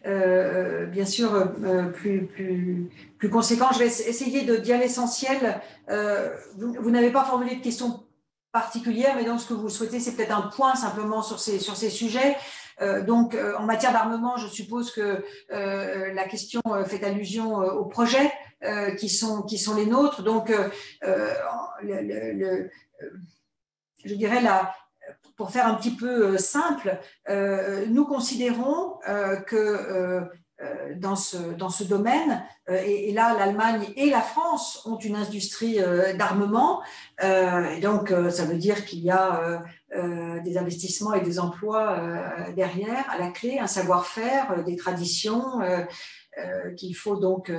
bien sûr plus, plus, plus conséquents. Je vais essayer de dire l'essentiel. vous, vous n'avez pas formulé de questions particulière, mais donc ce que vous souhaitez, c'est peut-être un point simplement sur ces, sur ces sujets. Euh, donc, euh, en matière d'armement, je suppose que euh, la question fait allusion aux projets qui, sont, qui sont les nôtres. Donc, je dirais, la, pour faire un petit peu simple, nous considérons que dans ce, dans ce domaine. Euh, et, là, l'Allemagne et la France ont une industrie euh, d'armement. et donc, ça veut dire qu'il y a des investissements et des emplois derrière, à la clé, un savoir-faire, des traditions qu'il faut donc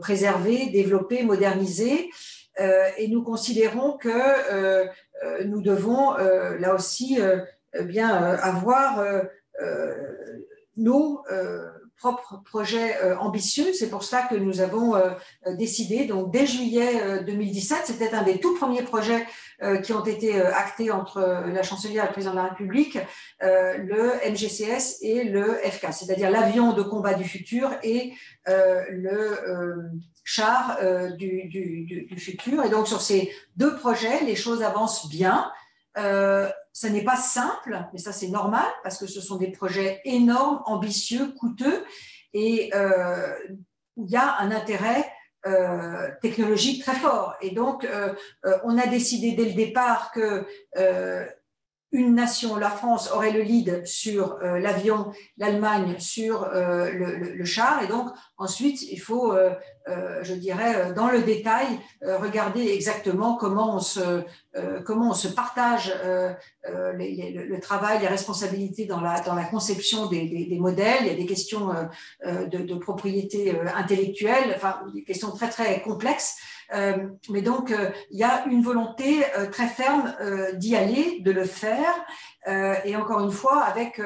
préserver, développer, moderniser. et nous considérons que nous devons, là aussi, bien avoir nos propre projet euh, ambitieux. C'est pour ça que nous avons euh, décidé, donc dès juillet 2017, euh, c'était un des tout premiers projets qui ont été actés entre la chancelière et le président de la République, le MGCS et le FK, c'est-à-dire l'avion de combat du futur et le char du, du, du, futur. Et donc sur ces deux projets, les choses avancent bien. Euh, ça n'est pas simple, mais ça c'est normal parce que ce sont des projets énormes, ambitieux, coûteux et euh, il y a un intérêt euh, technologique très fort. Et donc, on a décidé dès le départ que une nation, la France, aurait le lead sur euh, l'avion, l'Allemagne sur euh, le, char. Et donc, ensuite, il faut, euh, je dirais, dans le détail, regarder exactement comment on se, comment on se partage le, travail, les responsabilités dans la, dans la conception des, modèles. Il y a des questions de, de, propriété intellectuelle, enfin, des questions très, très complexes. Euh, mais donc, euh, il y a une volonté euh, très ferme d'y aller, de le faire, et encore une fois, avec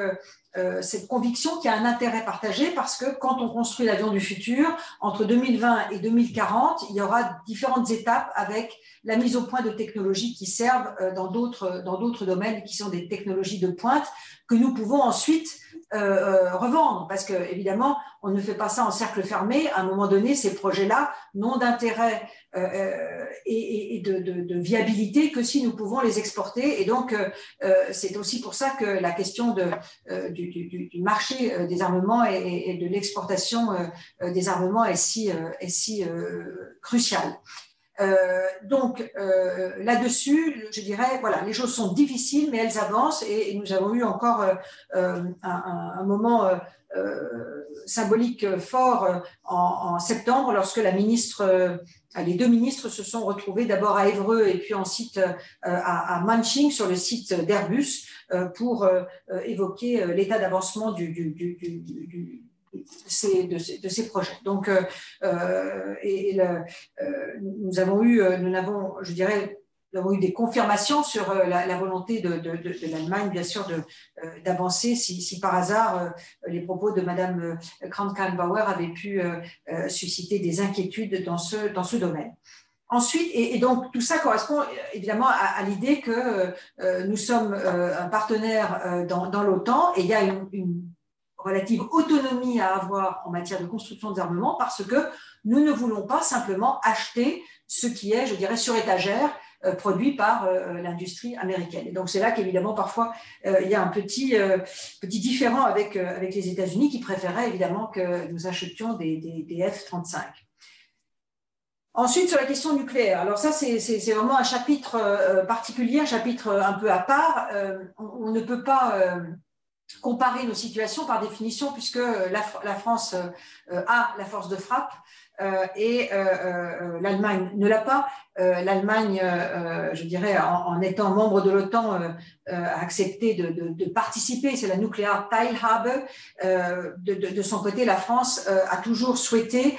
cette conviction qu'il y a un intérêt partagé parce que quand on construit l'avion du futur, entre 2020 et 2040, il y aura différentes étapes avec la mise au point de technologies qui servent dans d'autres dans d'autres domaines qui sont des technologies de pointe que nous pouvons ensuite revendre parce que évidemment on ne fait pas ça en cercle fermé à un moment donné ces projets là n'ont d'intérêt euh, euh, et, de, viabilité que si nous pouvons les exporter. Et donc, euh, c'est aussi pour ça que la question de, du, marché des armements et, de l'exportation des armements est si, est si cruciale. Donc là-dessus, je dirais, voilà, les choses sont difficiles, mais elles avancent et, nous avons eu encore un, moment symbolique fort en, septembre lorsque la ministre les deux ministres se sont retrouvés d'abord à Évreux et puis ensuite euh, à, à Manching sur le site d'Airbus euh, pour euh, évoquer l'état d'avancement du, de, ces, projets. Donc, et, nous avons eu, nous n'avons, je dirais, nous avons eu des confirmations sur euh, la, volonté de, l'Allemagne, bien sûr, euh, d'avancer si, par hasard euh, les propos de Mme Kramp-Karrenbauer avaient pu susciter des inquiétudes dans ce, dans ce domaine. Ensuite, et, donc tout ça correspond évidemment à, l'idée que nous sommes un partenaire dans, l'OTAN et il y a une, relative autonomie à avoir en matière de construction d'armements parce que nous ne voulons pas simplement acheter ce qui est, je dirais, sur étagère euh, produit par euh, l'industrie américaine. Et donc c'est là qu'évidemment parfois euh, il y a un petit, petit différent avec, avec les États-Unis qui préféraient évidemment que nous achetions des, des, F-35. Ensuite, sur la question nucléaire. Alors ça, c'est vraiment un chapitre particulier, un chapitre un peu à part. on, ne peut pas comparer nos situations par définition, puisque la, la France a la force de frappe, euh, et euh, euh, l'Allemagne ne l'a pas. L'Allemagne, je dirais, en, étant membre de l'OTAN, a accepté de, participer. C'est la Nuclear Teilhabe. De, de, son côté, la France a toujours souhaité,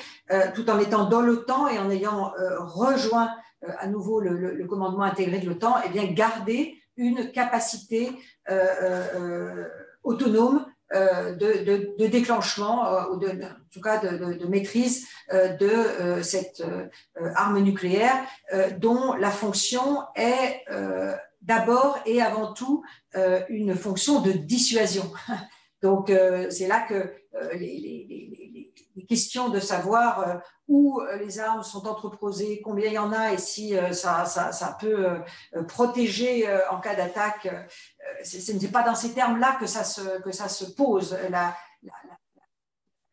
tout en étant dans l'OTAN et en ayant rejoint à nouveau le, commandement intégré de l'OTAN, eh bien garder une capacité euh, de, déclenchement, euh, ou de, en tout cas de, maîtrise euh, de cette arme nucléaire, dont la fonction est d'abord et avant tout une fonction de dissuasion. Donc c'est là que les, questions de savoir où les armes sont entreposées, combien il y en a et si ça, ça, peut protéger en cas d'attaque ce n'est pas dans ces termes-là que, ça se, pose. La,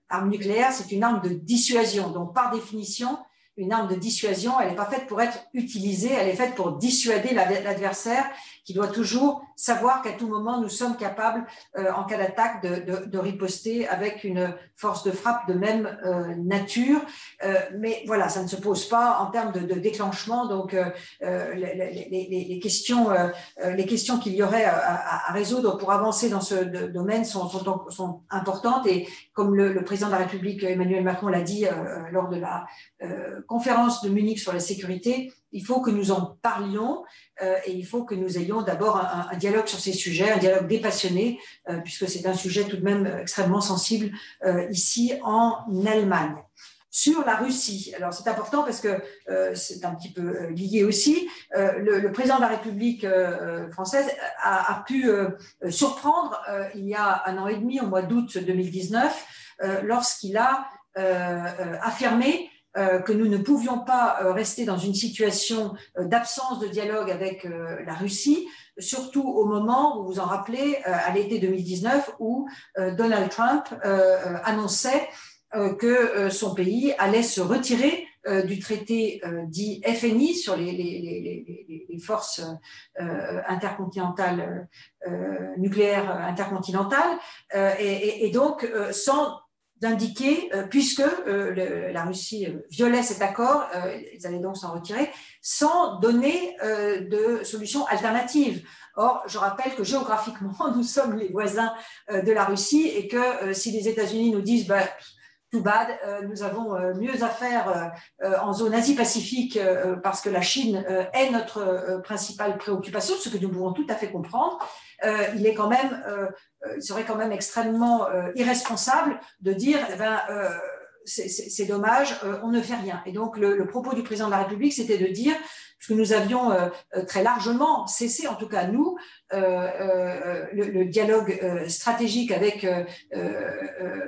l'arme nucléaire, c'est une arme de dissuasion. Donc, par définition, une arme de dissuasion, elle n'est pas faite pour être utilisée, elle est faite pour dissuader l'adversaire qui doit toujours savoir qu'à tout moment, nous sommes capables, euh, en cas d'attaque, de, riposter avec une force de frappe de même euh, nature. Euh, mais voilà, ça ne se pose pas en termes de, déclenchement. Donc, les, questions, les questions qu'il y aurait à, résoudre pour avancer dans ce domaine sont, sont, importantes. Et comme le, le, président de la République, Emmanuel Macron, l'a dit lors de la conférence de Munich sur la sécurité, il faut que nous en parlions euh, et il faut que nous ayons d'abord un, dialogue sur ces sujets, un dialogue dépassionné, euh, puisque c'est un sujet tout de même extrêmement sensible euh, ici en Allemagne. sur la Russie. Alors c'est important parce que c'est un petit peu lié aussi. Le, président de la République française a, pu surprendre il y a un an et demi, au mois d'août 2019, lorsqu'il a affirmé que nous ne pouvions pas rester dans une situation d'absence de dialogue avec la Russie, surtout au moment, vous vous en rappelez, à l'été 2019, où Donald Trump annonçait que son pays allait se retirer du traité dit FNI sur les, forces intercontinentales, nucléaires intercontinentales, et, donc sans d'indiquer, euh, puisque euh, la Russie euh, violait cet accord, ils allaient donc s'en retirer, sans donner de solution alternative. Or, je rappelle que géographiquement, nous sommes les voisins de la Russie et que si les États-Unis nous disent bah, too bad, nous avons mieux à faire en zone Asie-Pacifique parce que la Chine est notre principale préoccupation, ce que nous pouvons tout à fait comprendre, il est quand même euh, il serait quand même extrêmement euh, irresponsable de dire eh ben, euh, c'est dommage, on ne fait rien. Et donc le, propos du président de la République, c'était de dire, que nous avions très largement cessé, en tout cas nous, le, dialogue stratégique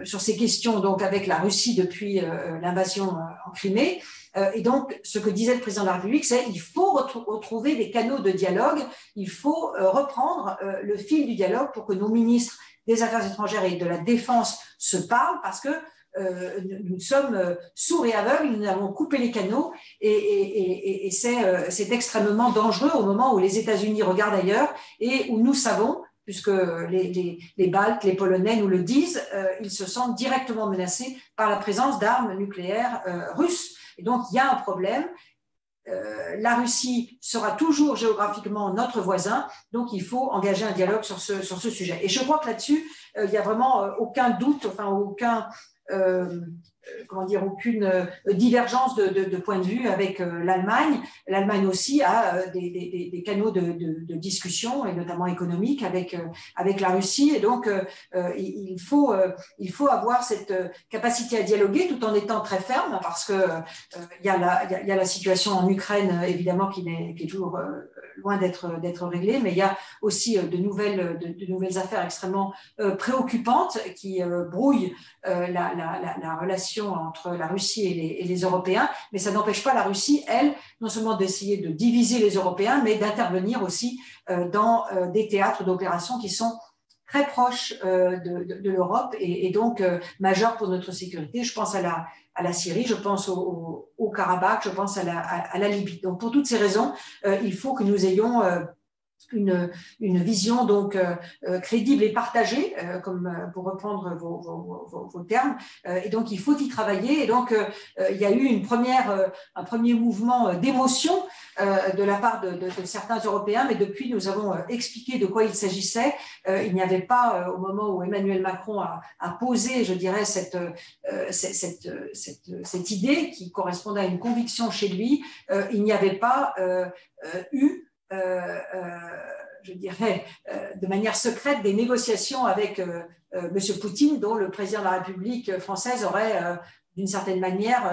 sur ces questions, donc avec la Russie depuis l'invasion en Crimée, euh, et donc, ce que disait le président de la République, c'est qu'il faut retrouver des canaux de dialogue, il faut euh, reprendre euh, le fil du dialogue pour que nos ministres des Affaires étrangères et de la Défense se parlent, parce que nous sommes sourds et aveugles, nous avons coupé les canaux et, c'est extrêmement dangereux au moment où les États-Unis regardent ailleurs et où nous savons, puisque les, Baltes, les Polonais nous le disent, ils se sentent directement menacés par la présence d'armes nucléaires russes. Et donc, il y a un problème. Euh, la Russie sera toujours géographiquement notre voisin, donc il faut engager un dialogue sur ce, sur ce sujet. Et je crois que là-dessus, euh, il n'y a vraiment euh, aucun doute, enfin aucun, euh, comment dire, aucune euh, divergence de, point de vue avec euh, l'Allemagne. L'Allemagne aussi a des, canaux de, discussion, et notamment économiques, avec, avec la Russie. Et donc, il, faut, il faut avoir cette capacité à dialoguer tout en étant très ferme, parce qu'il il y, a la, y a la situation en Ukraine, évidemment, qui, est, toujours loin d'être réglée, mais il y a aussi de nouvelles, de, nouvelles affaires extrêmement préoccupantes qui brouillent la, la, la relation entre la Russie et les, Européens, mais ça n'empêche pas la Russie, elle, non seulement d'essayer de diviser les Européens, mais d'intervenir aussi euh, dans euh, des théâtres d'opération qui sont très proches euh, de, l'Europe et, donc majeurs pour notre sécurité. Je pense à la, Syrie, je pense au, au, Karabakh, je pense à la, à la, Libye. Donc pour toutes ces raisons, il faut que nous ayons une, une, vision donc euh, euh, crédible et partagée, euh, comme pour reprendre vos, vos, vos, termes. et donc il faut y travailler. Et donc il y a eu une première, un premier mouvement d'émotion de la part de, de, de, certains Européens, mais depuis nous avons expliqué de quoi il s'agissait. il n'y avait pas au moment où Emmanuel Macron a, a posé, je dirais, cette, cette, cette, cette, idée qui correspondait à une conviction chez lui, il n'y avait pas eu euh, euh, je dirais, euh, de manière secrète des négociations avec M. Poutine, dont le président de la République française aurait, d'une certaine manière,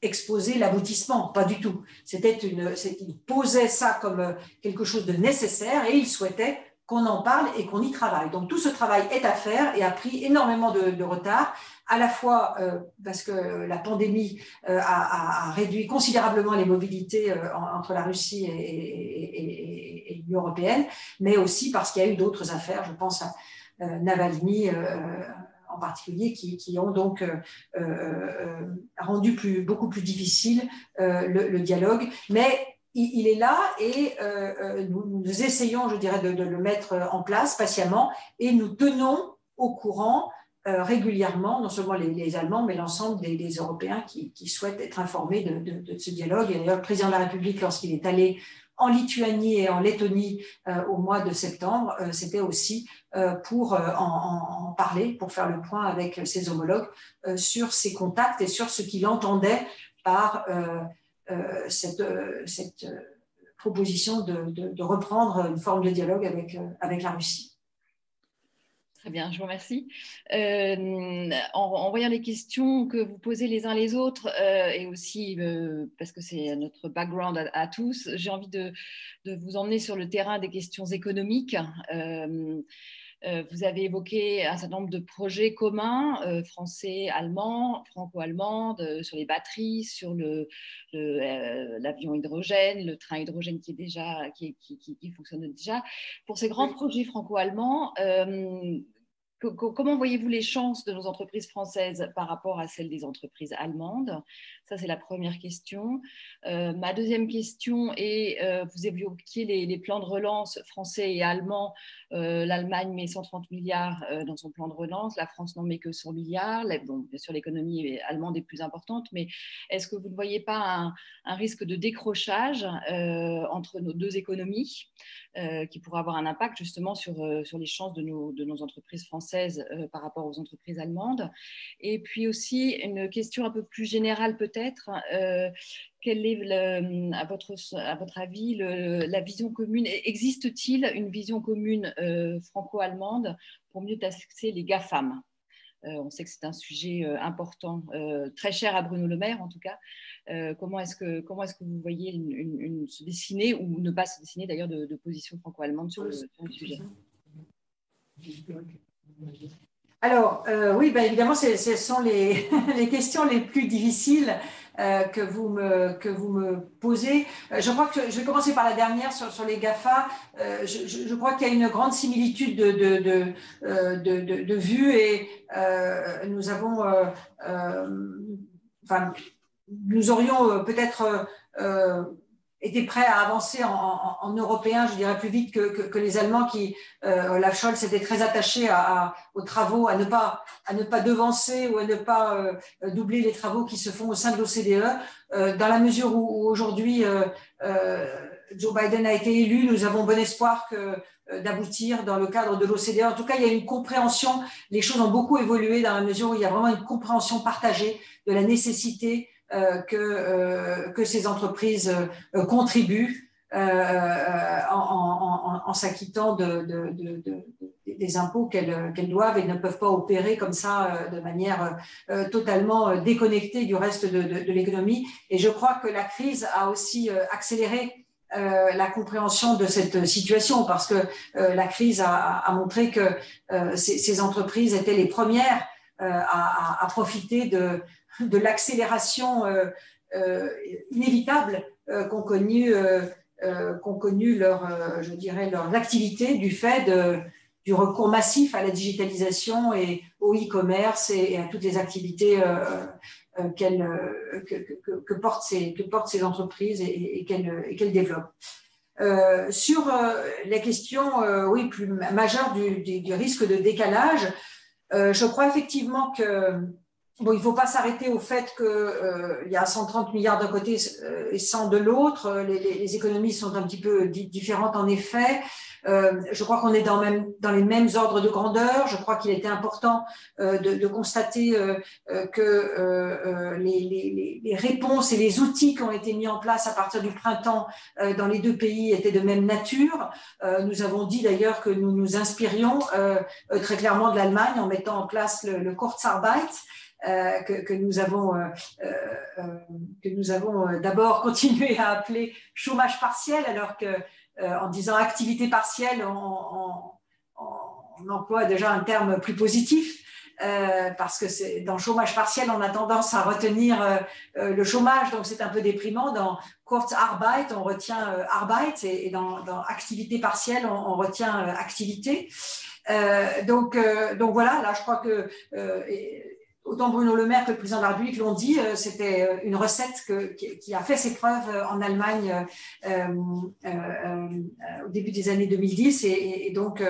exposé l'aboutissement, pas du tout. C'était il posait ça comme quelque chose de nécessaire et il souhaitait qu'on en parle et qu'on y travaille. Donc tout ce travail est à faire et a pris énormément de, retard, à la fois euh, parce que la pandémie euh, a, réduit considérablement les mobilités euh, entre la Russie et, l'Union européenne, mais aussi parce qu'il y a eu d'autres affaires, je pense à Navalny en particulier, qui, ont donc rendu beaucoup plus difficile le, dialogue. Mais il, est là et euh, euh, nous, essayons, je dirais, de, le mettre en place patiemment et nous tenons au courant euh, régulièrement, non seulement les, Allemands, mais l'ensemble des, Européens qui, souhaitent être informés de, ce dialogue. Et d'ailleurs, le président de la République, lorsqu'il est allé en Lituanie et en Lettonie au mois de septembre, c'était aussi pour en, parler, pour faire le point avec ses homologues sur ses contacts et sur ce qu'il entendait par euh, cette, euh, euh, proposition de, reprendre une forme de dialogue avec la Russie. Très bien, je vous remercie. Euh, en, voyant les questions que vous posez les uns les autres, euh, et aussi euh, parce que c'est notre background à, tous, j'ai envie de, vous emmener sur le terrain des questions économiques. Vous avez évoqué un certain nombre de projets communs, français, allemands, franco-allemands, sur les batteries, sur l'avion hydrogène, le train hydrogène qui, est déjà, qui, qui fonctionne déjà. Pour ces grands projets franco-allemands, Comment voyez-vous les chances de nos entreprises françaises par rapport à celles des entreprises allemandes? Ça, c'est la première question. Euh, ma deuxième question est, euh, vous évoquiez les, les, plans de relance français et allemands. Euh, L'Allemagne met 130 milliards dans son plan de relance, la France n'en met que 100 milliards. Bien sûr, l'économie allemande est plus importante, mais est-ce que vous ne voyez pas un risque de décrochage entre nos deux économies? Qui pourrait avoir un impact justement sur, sur les chances de nos, de nos entreprises françaises euh, par rapport aux entreprises allemandes. Et puis aussi une question un peu plus générale peut-être. Euh, quelle est, à, votre, à votre avis, la vision commune? Existe-t-il une vision commune euh, franco-allemande pour mieux taxer les GAFAM? On sait que c'est un sujet important, très cher à Bruno Le Maire en tout cas. comment est-ce que vous voyez se dessiner ou ne pas se dessiner d'ailleurs de, position franco-allemande sur, le sujet? Alors, euh, oui, ben évidemment, ce sont les, questions les plus difficiles euh, que, vous me, que vous me posez. Euh, je crois que je vais commencer par la dernière sur, sur les GAFA. Je, je, crois qu'il y a une grande similitude de, de, de, de, de vues et nous avons, enfin, nous aurions peut-être était prêt à avancer en, en, en, européen, je dirais plus vite que, les Allemands qui, euh, Olaf Scholz était très attaché à, aux travaux, à ne pas à ne pas devancer ou à ne pas euh, doubler les travaux qui se font au sein de l'OCDE. Euh, dans la mesure où, où aujourd'hui euh, euh, Joe Biden a été élu, nous avons bon espoir que euh, d'aboutir dans le cadre de l'OCDE. En tout cas, il y a une compréhension. Les choses ont beaucoup évolué dans la mesure où il y a vraiment une compréhension partagée de la nécessité que, euh, que ces entreprises euh, contribuent en, s'acquittant de, de, de, des impôts qu'elles doivent et ne peuvent pas opérer comme ça de manière totalement déconnectée du reste de, l'économie. Et je crois que la crise a aussi accéléré euh, la compréhension de cette situation parce que euh, la crise a, montré que euh, ces, entreprises étaient les premières à, profiter de, de l'accélération euh, euh, inévitable euh, qu'ont connu, qu'ont connu leur, je dirais, leur activité du fait du recours massif à la digitalisation et au e-commerce et, à toutes les activités qu'elle, que, portent ces, que portent ces entreprises et, et qu'elles développent. Euh, sur euh, la question euh, oui, plus majeure du, risque de décalage, je crois effectivement que Bon, il ne faut pas s'arrêter au fait qu'il euh, y a 130 milliards d'un côté euh, et 100 de l'autre. Les, les, les, économies sont un petit peu différentes en effet. Euh, je crois qu'on est dans, même, dans, les mêmes ordres de grandeur. Je crois qu'il était important euh, de, de, constater euh, euh que les, les, réponses et les outils qui ont été mis en place à partir du printemps dans les deux pays étaient de même nature. nous avons dit d'ailleurs que nous nous inspirions très clairement de l'Allemagne en mettant en place le, le Kurzarbeit. Euh, que, que, nous avons, euh, euh, que nous avons d'abord continué à appeler chômage partiel, alors que en disant activité partielle, on, on, on, emploie déjà un terme plus positif. Euh, parce que dans chômage partiel, on a tendance à retenir euh, le chômage, donc c'est un peu déprimant. Dans Kurzarbeit, on retient Arbeit, et, et dans, dans, activité partielle, on, on retient activité. donc, donc voilà, là, je crois que autant Bruno Le Maire que le président de la République l'ont dit, euh, c'était euh, une recette qui, a fait ses preuves euh, en Allemagne au début des années 2010 et, donc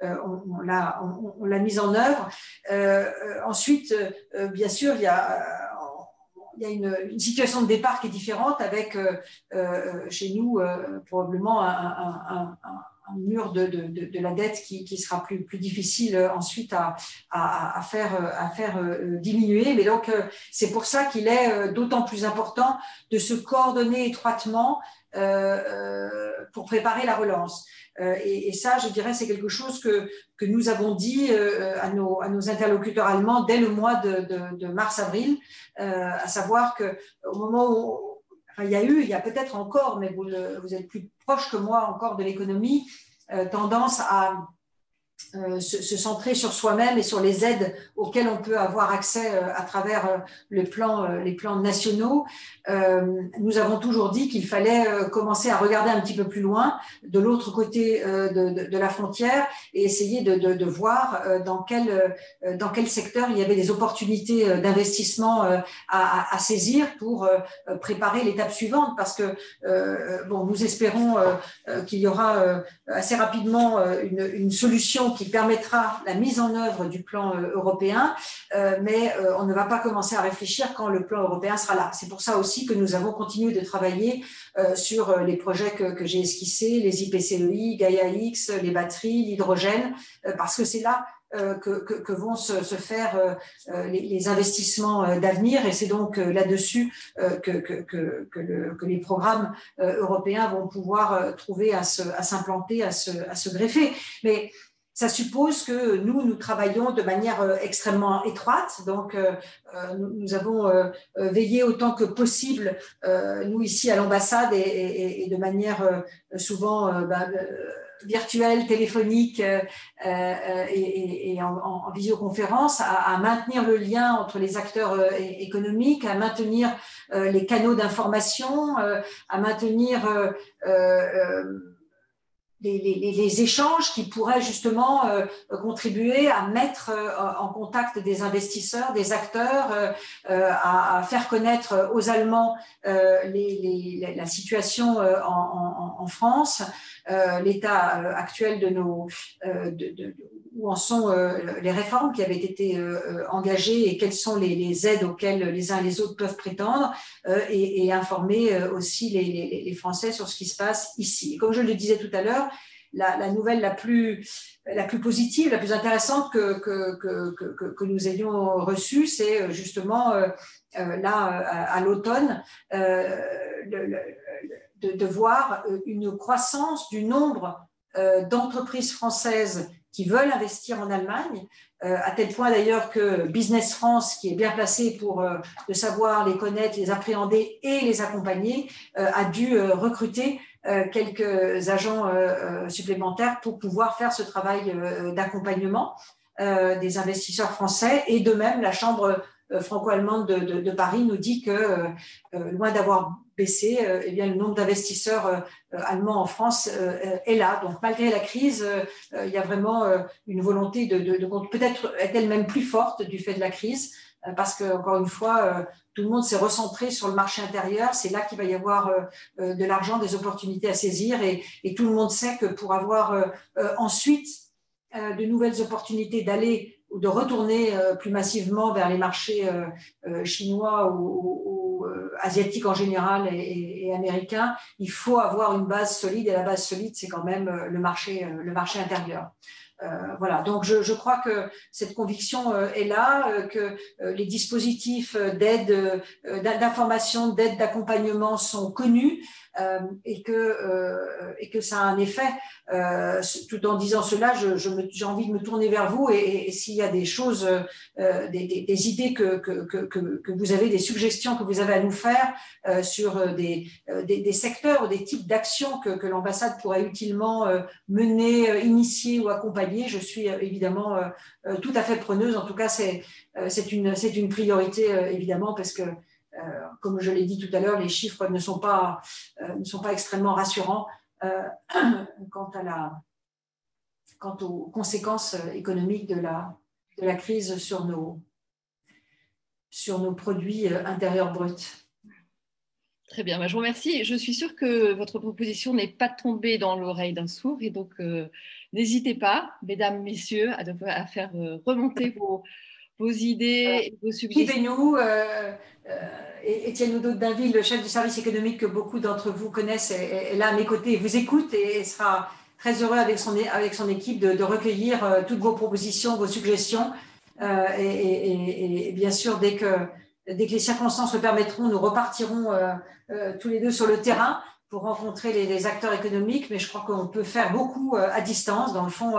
on, l'a mise en œuvre. ensuite, bien sûr, il y a une, situation de départ qui est différente avec chez nous probablement un un mur de, de, de, la dette qui, qui, sera plus, plus difficile euh, ensuite à, à, à faire, euh, à faire euh, diminuer. Mais donc, c'est pour ça qu'il est d'autant plus important de se coordonner étroitement euh, pour préparer la relance. et, ça, je dirais, c'est quelque chose que, que nous avons dit à nos, à, nos, interlocuteurs allemands dès le mois de, de, mars-avril, à savoir qu'au moment où il y a eu, il y a peut-être encore, mais vous, vous, êtes plus proche que moi encore de l'économie, tendance à euh, se, centrer sur soi-même et sur les aides auxquelles on peut avoir accès euh, à travers euh, les plans nationaux. nous avons toujours dit qu'il fallait commencer à regarder un petit peu plus loin, de l'autre côté de, la frontière, et essayer de, voir dans quel, secteur il y avait des opportunités d'investissement à, saisir pour préparer l'étape suivante, parce que bon, nous espérons qu'il y aura assez rapidement une solution qui permettra la mise en œuvre du plan euh, européen, euh, mais euh, on ne va pas commencer à réfléchir quand le plan européen sera là. C'est pour ça aussi que nous avons continué de travailler sur les projets que, j'ai esquissés, les IPCEI, Gaia-X, les batteries, l'hydrogène, parce que c'est là que, vont se, faire les, investissements d'avenir et c'est donc là-dessus que, les programmes européens vont pouvoir trouver à s'implanter, à, à se greffer. Mais ça suppose que nous, nous travaillons de manière euh, extrêmement étroite. Donc, euh, euh, nous, avons veillé autant que possible, nous ici à l'ambassade et, de manière souvent bah, virtuelle, téléphonique et, en, visioconférence, à, maintenir le lien entre les acteurs économiques, à maintenir les canaux d'information, à maintenir les, échanges qui pourraient justement euh, contribuer à mettre euh, en contact des investisseurs, des acteurs, euh, à, faire connaître aux Allemands la situation en, France, l'état actuel de nos, de, où en sont les réformes qui avaient été engagées et quelles sont les, aides auxquelles les uns et les autres peuvent prétendre, et, informer aussi les, Français sur ce qui se passe ici. comme je le disais tout à l'heure, la, nouvelle la plus, la plus positive, la plus intéressante que, que, que, que nous ayons reçue, c'est euh, justement euh, euh, là, à, l'automne, de, voir une croissance du nombre d'entreprises françaises qui veulent investir en Allemagne, à tel point d'ailleurs que Business France, qui est bien placé pour de savoir les connaître, les appréhender et les accompagner, a dû recruter euh, quelques agents euh, euh, supplémentaires pour pouvoir faire ce travail d'accompagnement des investisseurs français. Et de même, la Chambre franco-allemande de, Paris nous dit que, loin d'avoir baissé, eh bien, le nombre d'investisseurs allemands en France est là. Donc, malgré la crise, il y a vraiment une volonté de, de peut-être est-elle même plus forte du fait de la crise, parce que, encore une fois, tout le monde s'est recentré sur le marché intérieur. C'est là qu'il va y avoir euh, euh, de l'argent, des opportunités à saisir. Et, tout le monde sait que pour avoir euh, ensuite de nouvelles opportunités d'aller ou de retourner plus massivement vers les marchés chinois ou, asiatiques en général et, et, américains, il faut avoir une base solide. Et la base solide, c'est quand même le marché, le marché intérieur. Euh, voilà, donc je, crois que cette conviction euh, est là, euh, que les dispositifs d'aide, d'information, d'aide, d'accompagnement sont connus et, que, et que ça a un effet. tout en disant cela, j'ai envie de me tourner vers vous et, s'il y a des choses, des, idées que, que, vous avez, des suggestions que vous avez à nous faire sur des, des, secteurs ou des types d'actions que, l'ambassade pourrait utilement mener, initier ou accompagner, je suis euh, évidemment euh, euh, tout à fait preneuse. En tout cas, c'est une, une priorité, évidemment, parce que, comme je l'ai dit tout à l'heure, les chiffres ne sont pas, ne sont pas extrêmement rassurants quant, à la, quant aux conséquences économiques de la, de la crise sur nos, sur nos produits intérieurs bruts. Très bien, bah, je vous remercie. Je suis sûre que votre proposition n'est pas tombée dans l'oreille d'un sourd et donc euh, n'hésitez pas, mesdames, messieurs, à, faire euh, remonter vos, idées et vos suggestions. nous euh, Étienne Oudot d'Inville, le chef du service économique que beaucoup d'entre vous connaissent, est, là à mes côtés, vous écoute et, sera très heureux avec son, avec son équipe de, recueillir toutes vos propositions, vos suggestions. et, bien sûr, dès que dès que les circonstances le permettront, nous repartirons euh, euh, tous les deux sur le terrain pour rencontrer les, acteurs économiques, mais je crois qu'on peut faire beaucoup à distance. Dans le fond,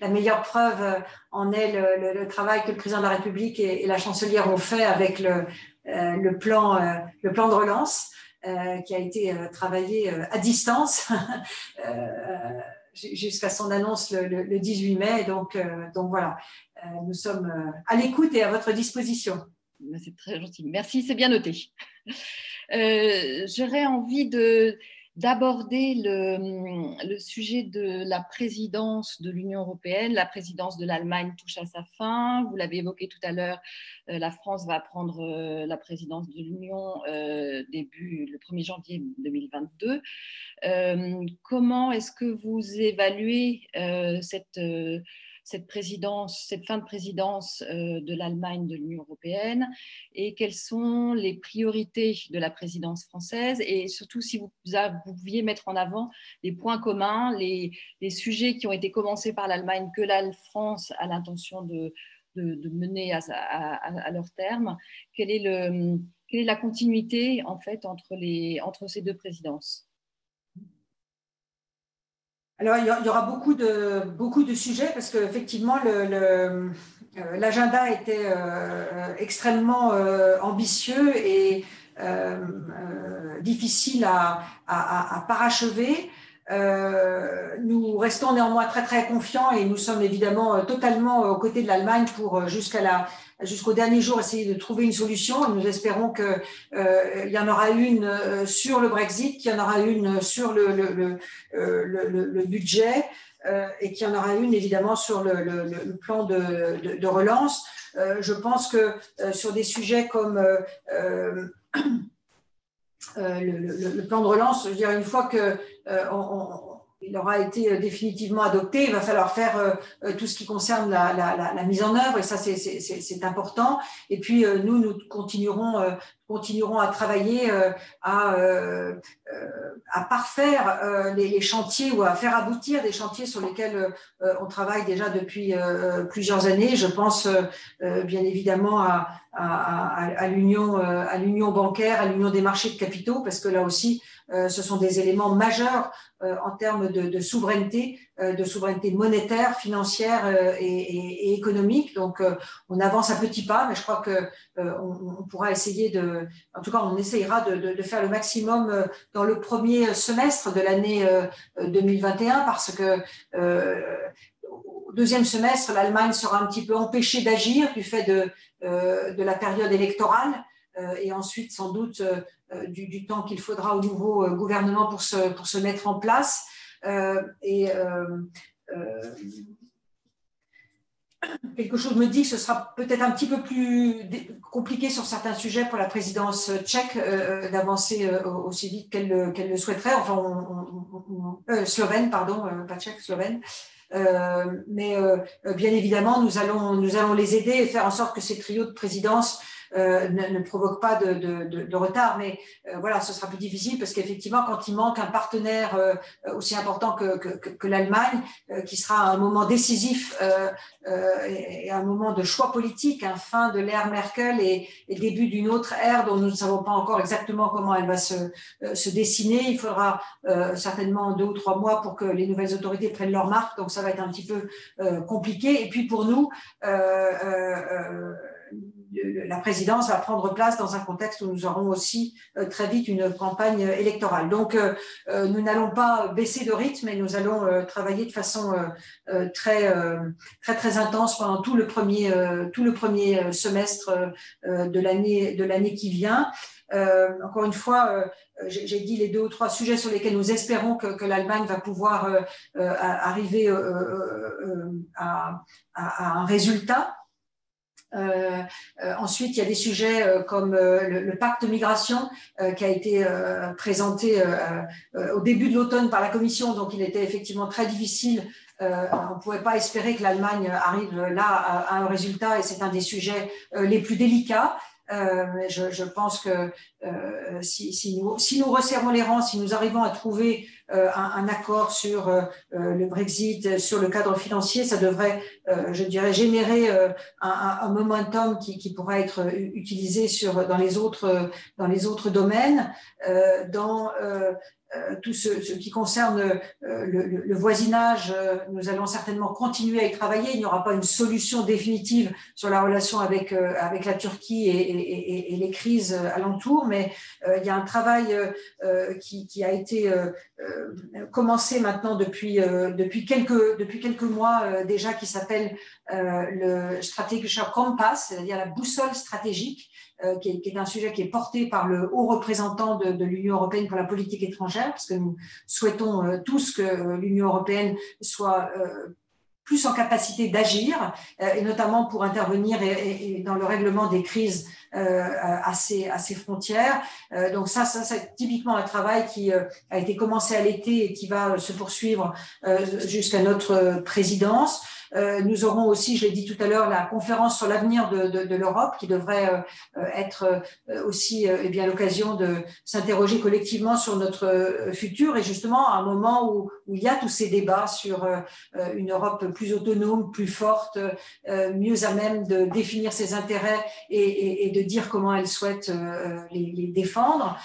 la meilleure preuve en est le, travail que le président de la République et, la chancelière ont fait avec le, plan, de relance. qui a été travaillé à distance jusqu'à son annonce le, 18 mai. Donc, euh, voilà, euh, nous sommes euh, à l'écoute et à votre disposition. C'est très gentil. Merci, c'est bien noté. J'aurais envie de d'aborder le, sujet de la présidence de l'Union européenne. La présidence de l'Allemagne touche à sa fin. Vous l'avez évoqué tout à l'heure, euh, la France va prendre euh, la présidence de l'Union euh, début le 1er janvier 2022. comment est-ce que vous évaluez cette cette fin de présidence euh, de l'Allemagne de l'Union européenne et quelles sont les priorités de la présidence française et surtout si vous, pouviez mettre en avant les points communs, les, sujets qui ont été commencés par l'Allemagne que la France a l'intention de, mener à, leur terme. Quelle est, la continuité en fait entre ces deux présidences? Alors, il y aura beaucoup de, beaucoup de sujets parce qu'effectivement, euh, l'agenda était euh, extrêmement euh, ambitieux et difficile à, à, parachever. nous restons néanmoins très très confiants et nous sommes évidemment totalement aux côtés de l'Allemagne pour jusqu'à la jusqu'au dernier jour essayer de trouver une solution. Nous espérons qu'il euh, y en aura une euh, sur le Brexit, qu'il y en aura une sur le, euh, budget euh, et qu'il y en aura une évidemment sur le, plan de, relance. Euh, je pense que sur des sujets comme le, plan de relance, dire, une fois que il aura été euh, définitivement adopté. Il va falloir faire euh, euh, tout ce qui concerne la, mise en œuvre, et ça, c'est important. Et puis, nous, nous continuerons, continuerons à travailler à, à parfaire les, chantiers ou à faire aboutir des chantiers sur lesquels on travaille déjà depuis plusieurs années. Je pense bien évidemment à, à l'union bancaire, à l'union des marchés de capitaux, parce que là aussi, ce sont des éléments majeurs euh, en termes de, souveraineté, euh, de souveraineté monétaire, financière et, économique. Donc, on avance à petits pas, mais je crois que on, pourra essayer de, en tout cas, on essayera de, faire le maximum dans le premier semestre de l'année 2021, parce que au deuxième semestre, l'Allemagne sera un petit peu empêchée d'agir du fait de, de la période électorale. et ensuite, sans doute, euh, du, temps qu'il faudra au nouveau euh, gouvernement pour se, pour se mettre en place. Euh, et quelque chose me dit que ce sera peut-être un petit peu plus compliqué sur certains sujets pour la présidence tchèque d'avancer aussi vite qu'elle le souhaiterait, enfin, slovène, pardon, pas tchèque, slovène. mais bien évidemment, nous allons, nous allons les aider et faire en sorte que ces trios de présidence euh, ne, provoque pas de, de, de, retard. Mais euh, voilà, ce sera plus difficile parce qu'effectivement, quand il manque un partenaire euh, aussi important que, que, que l'Allemagne, qui sera un moment décisif et, un moment de choix politique, un fin de l'ère Merkel et, et début d'une autre ère dont nous ne savons pas encore exactement comment elle va se, se dessiner. Il faudra certainement deux ou trois mois pour que les nouvelles autorités prennent leur marque, donc ça va être un petit peu compliqué. Et puis pour nous, la présidence va prendre place dans un contexte où nous aurons aussi euh, très vite une campagne électorale. Donc, euh, euh, nous n'allons pas baisser de rythme et nous allons travailler de façon très, très, très intense pendant tout le premier, tout le premier semestre de l'année, de l'année qui vient. encore une fois, j'ai dit les deux ou trois sujets sur lesquels nous espérons que, l'Allemagne va pouvoir arriver à, un résultat. Euh, euh, ensuite, il y a des sujets euh, comme le, pacte migration qui a été présenté au début de l'automne par la Commission, donc il était effectivement très difficile on ne pouvait pas espérer que l'Allemagne arrive là à, un résultat et c'est un des sujets les plus délicats. Euh, je, je, pense que euh, si, si, nous, si, nous, resserrons les rangs, si nous arrivons à trouver euh, un, un, accord sur le Brexit, sur le cadre financier, ça devrait, je dirais, générer un, un, momentum qui, qui, pourra être utilisé sur, dans, les autres, dans les autres domaines. dans tout ce, qui concerne euh, le, voisinage, euh, nous allons certainement continuer à y travailler. Il n'y aura pas une solution définitive sur la relation avec, avec la Turquie et, et, les crises alentour, mais il y a un travail qui, a été commencé maintenant depuis, depuis, quelques, depuis quelques mois déjà qui s'appelle le Strategic Compass, c'est-à-dire la boussole stratégique euh, qui, est, un sujet qui est porté par le haut représentant de, l'Union européenne pour la politique étrangère, parce que nous souhaitons euh, tous que euh, l'Union européenne soit plus en capacité d'agir, et notamment pour intervenir dans le règlement des crises à, ses, à, ses, frontières. donc ça c'est typiquement un travail qui a été commencé à l'été et qui va se poursuivre jusqu'à notre présidence. Euh, nous aurons aussi, je l'ai dit tout à l'heure, la conférence sur l'avenir de, l'Europe qui devrait euh, être euh, aussi eh l'occasion de s'interroger collectivement sur notre futur et justement à un moment où, il y a tous ces débats sur une Europe plus autonome, plus forte, mieux à même de définir ses intérêts et, de dire comment elle souhaite les défendre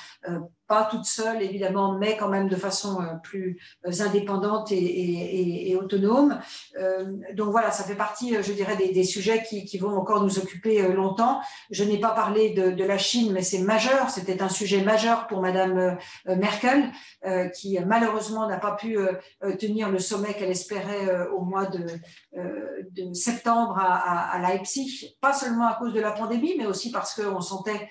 pas toute seule évidemment, mais quand même de façon euh, plus euh, indépendante et, autonome. Euh, donc voilà, ça fait partie, je dirais, des, sujets qui, vont encore nous occuper longtemps. Je n'ai pas parlé de, la Chine, mais c'est majeur. C'était un sujet majeur pour Madame Merkel, qui malheureusement n'a pas pu tenir le sommet qu'elle espérait au mois de, septembre à, à, Leipzig, pas seulement à cause de la pandémie, mais aussi parce qu'on sentait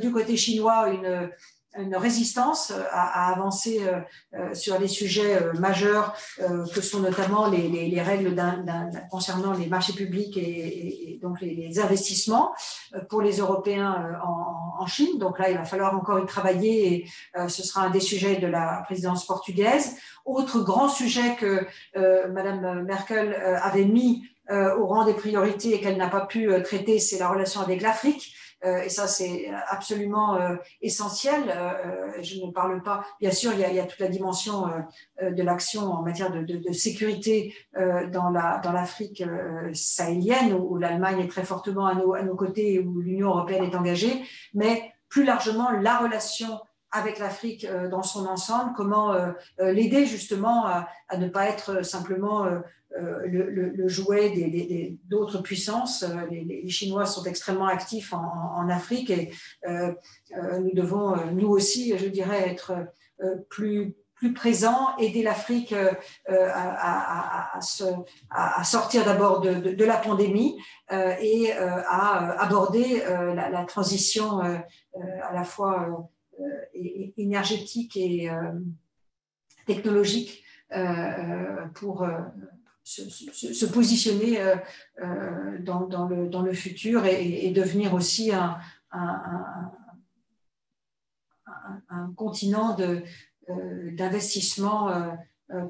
du côté chinois une une résistance à, avancer euh, euh, sur les sujets euh, majeurs que sont notamment les, règles concernant les marchés publics et, donc les, investissements pour les Européens en, Chine. Donc là, il va falloir encore y travailler et ce sera un des sujets de la présidence portugaise. Autre grand sujet que Madame Merkel avait mis au rang des priorités et qu'elle n'a pas pu traiter, c'est la relation avec l'Afrique. Euh, et ça c'est absolument euh, essentiel. Euh, je ne parle pas, bien sûr, il y a, toute la dimension de l'action en matière de, sécurité dans la dans l'Afrique sahélienne où, l'Allemagne est très fortement à nos, à nos côtés et où l'Union européenne est engagée, mais plus largement la relation avec l'Afrique dans son ensemble, comment l'aider justement à, ne pas être simplement euh, le, jouet d'autres puissances. Euh, les, Chinois sont extrêmement actifs en, Afrique et euh, nous devons, nous aussi, je dirais, être plus plus présents, aider l'Afrique à, sortir d'abord de, la pandémie et à aborder la, transition à la fois énergétique et technologique pour se, positionner euh, euh, dans, le, futur et, devenir aussi un, continent euh, d'investissement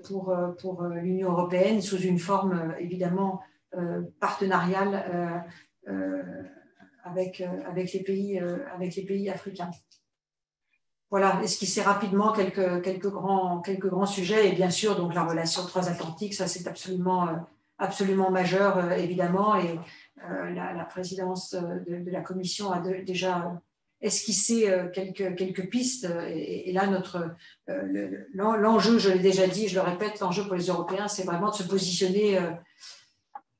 pour, l'Union européenne sous une forme évidemment partenariale avec les pays africains voilà, esquisser rapidement quelques, quelques, grands, quelques grands sujets. Et bien sûr, donc la relation transatlantique, ça c'est absolument, euh, absolument majeur, euh, évidemment. Et euh, la, présidence de, la Commission a déjà esquissé quelques, quelques pistes. Et, là, notre l'enjeu, je l'ai déjà dit, je le répète, l'enjeu pour les Européens, c'est vraiment de se positionner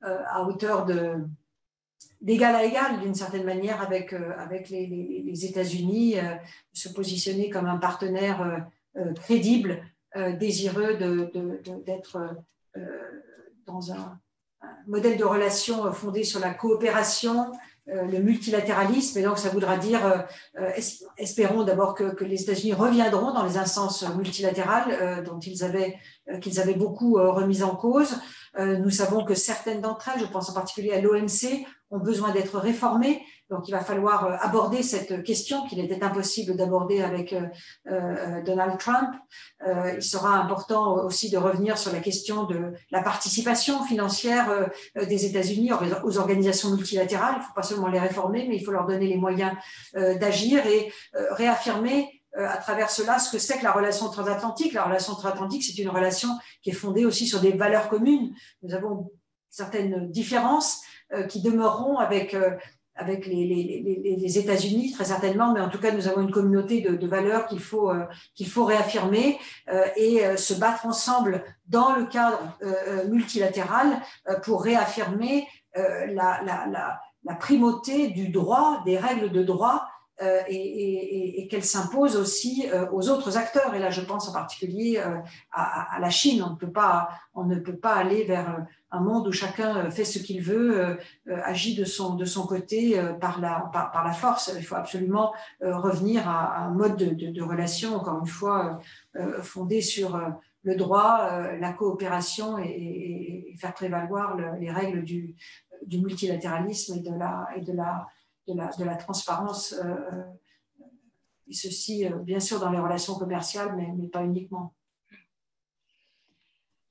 à hauteur de d'égal à égal, d'une certaine manière, avec, euh, avec les, États-Unis, euh, se positionner comme un partenaire euh, crédible, désireux d'être de, dans un, modèle de relation fondé sur la coopération, le multilatéralisme. Et donc, ça voudra dire, espérons d'abord que, que, les États-Unis reviendront dans les instances multilatérales dont ils avaient, qu'ils avaient beaucoup remises en cause. Nous savons que certaines d'entre elles, je pense en particulier à l'OMC, ont besoin d'être réformés. Donc, il va falloir euh, aborder cette question qu'il était impossible d'aborder avec euh, euh, Donald Trump. il sera important aussi de revenir sur la question de la participation financière des États-Unis aux organisations multilatérales. Il ne faut pas seulement les réformer, mais il faut leur donner les moyens d'agir et réaffirmer à travers cela ce que c'est que la relation transatlantique. La relation transatlantique, c'est une relation qui est fondée aussi sur des valeurs communes. Nous avons certaines différences, euh, qui demeureront avec, euh, avec les, États-Unis, très certainement, mais en tout cas, nous avons une communauté de, valeurs qu'il faut, qu'il faut réaffirmer et se battre ensemble dans le cadre multilatéral pour réaffirmer la, la, la primauté du droit, des règles de droit euh, et, qu'elle s'impose aussi euh, aux autres acteurs. Et là, je pense en particulier euh, à, la Chine. On ne peut pas, on ne peut pas aller vers un monde où chacun fait ce qu'il veut, agit de son, de son côté par la, par, la force. Il faut absolument revenir à, un mode de, relation, encore une fois, fondé sur le droit, la coopération et, faire prévaloir le, les règles du, du multilatéralisme et de la, et de la de la, transparence, euh, euh, et ceci euh, bien sûr dans les relations commerciales, mais, mais pas uniquement.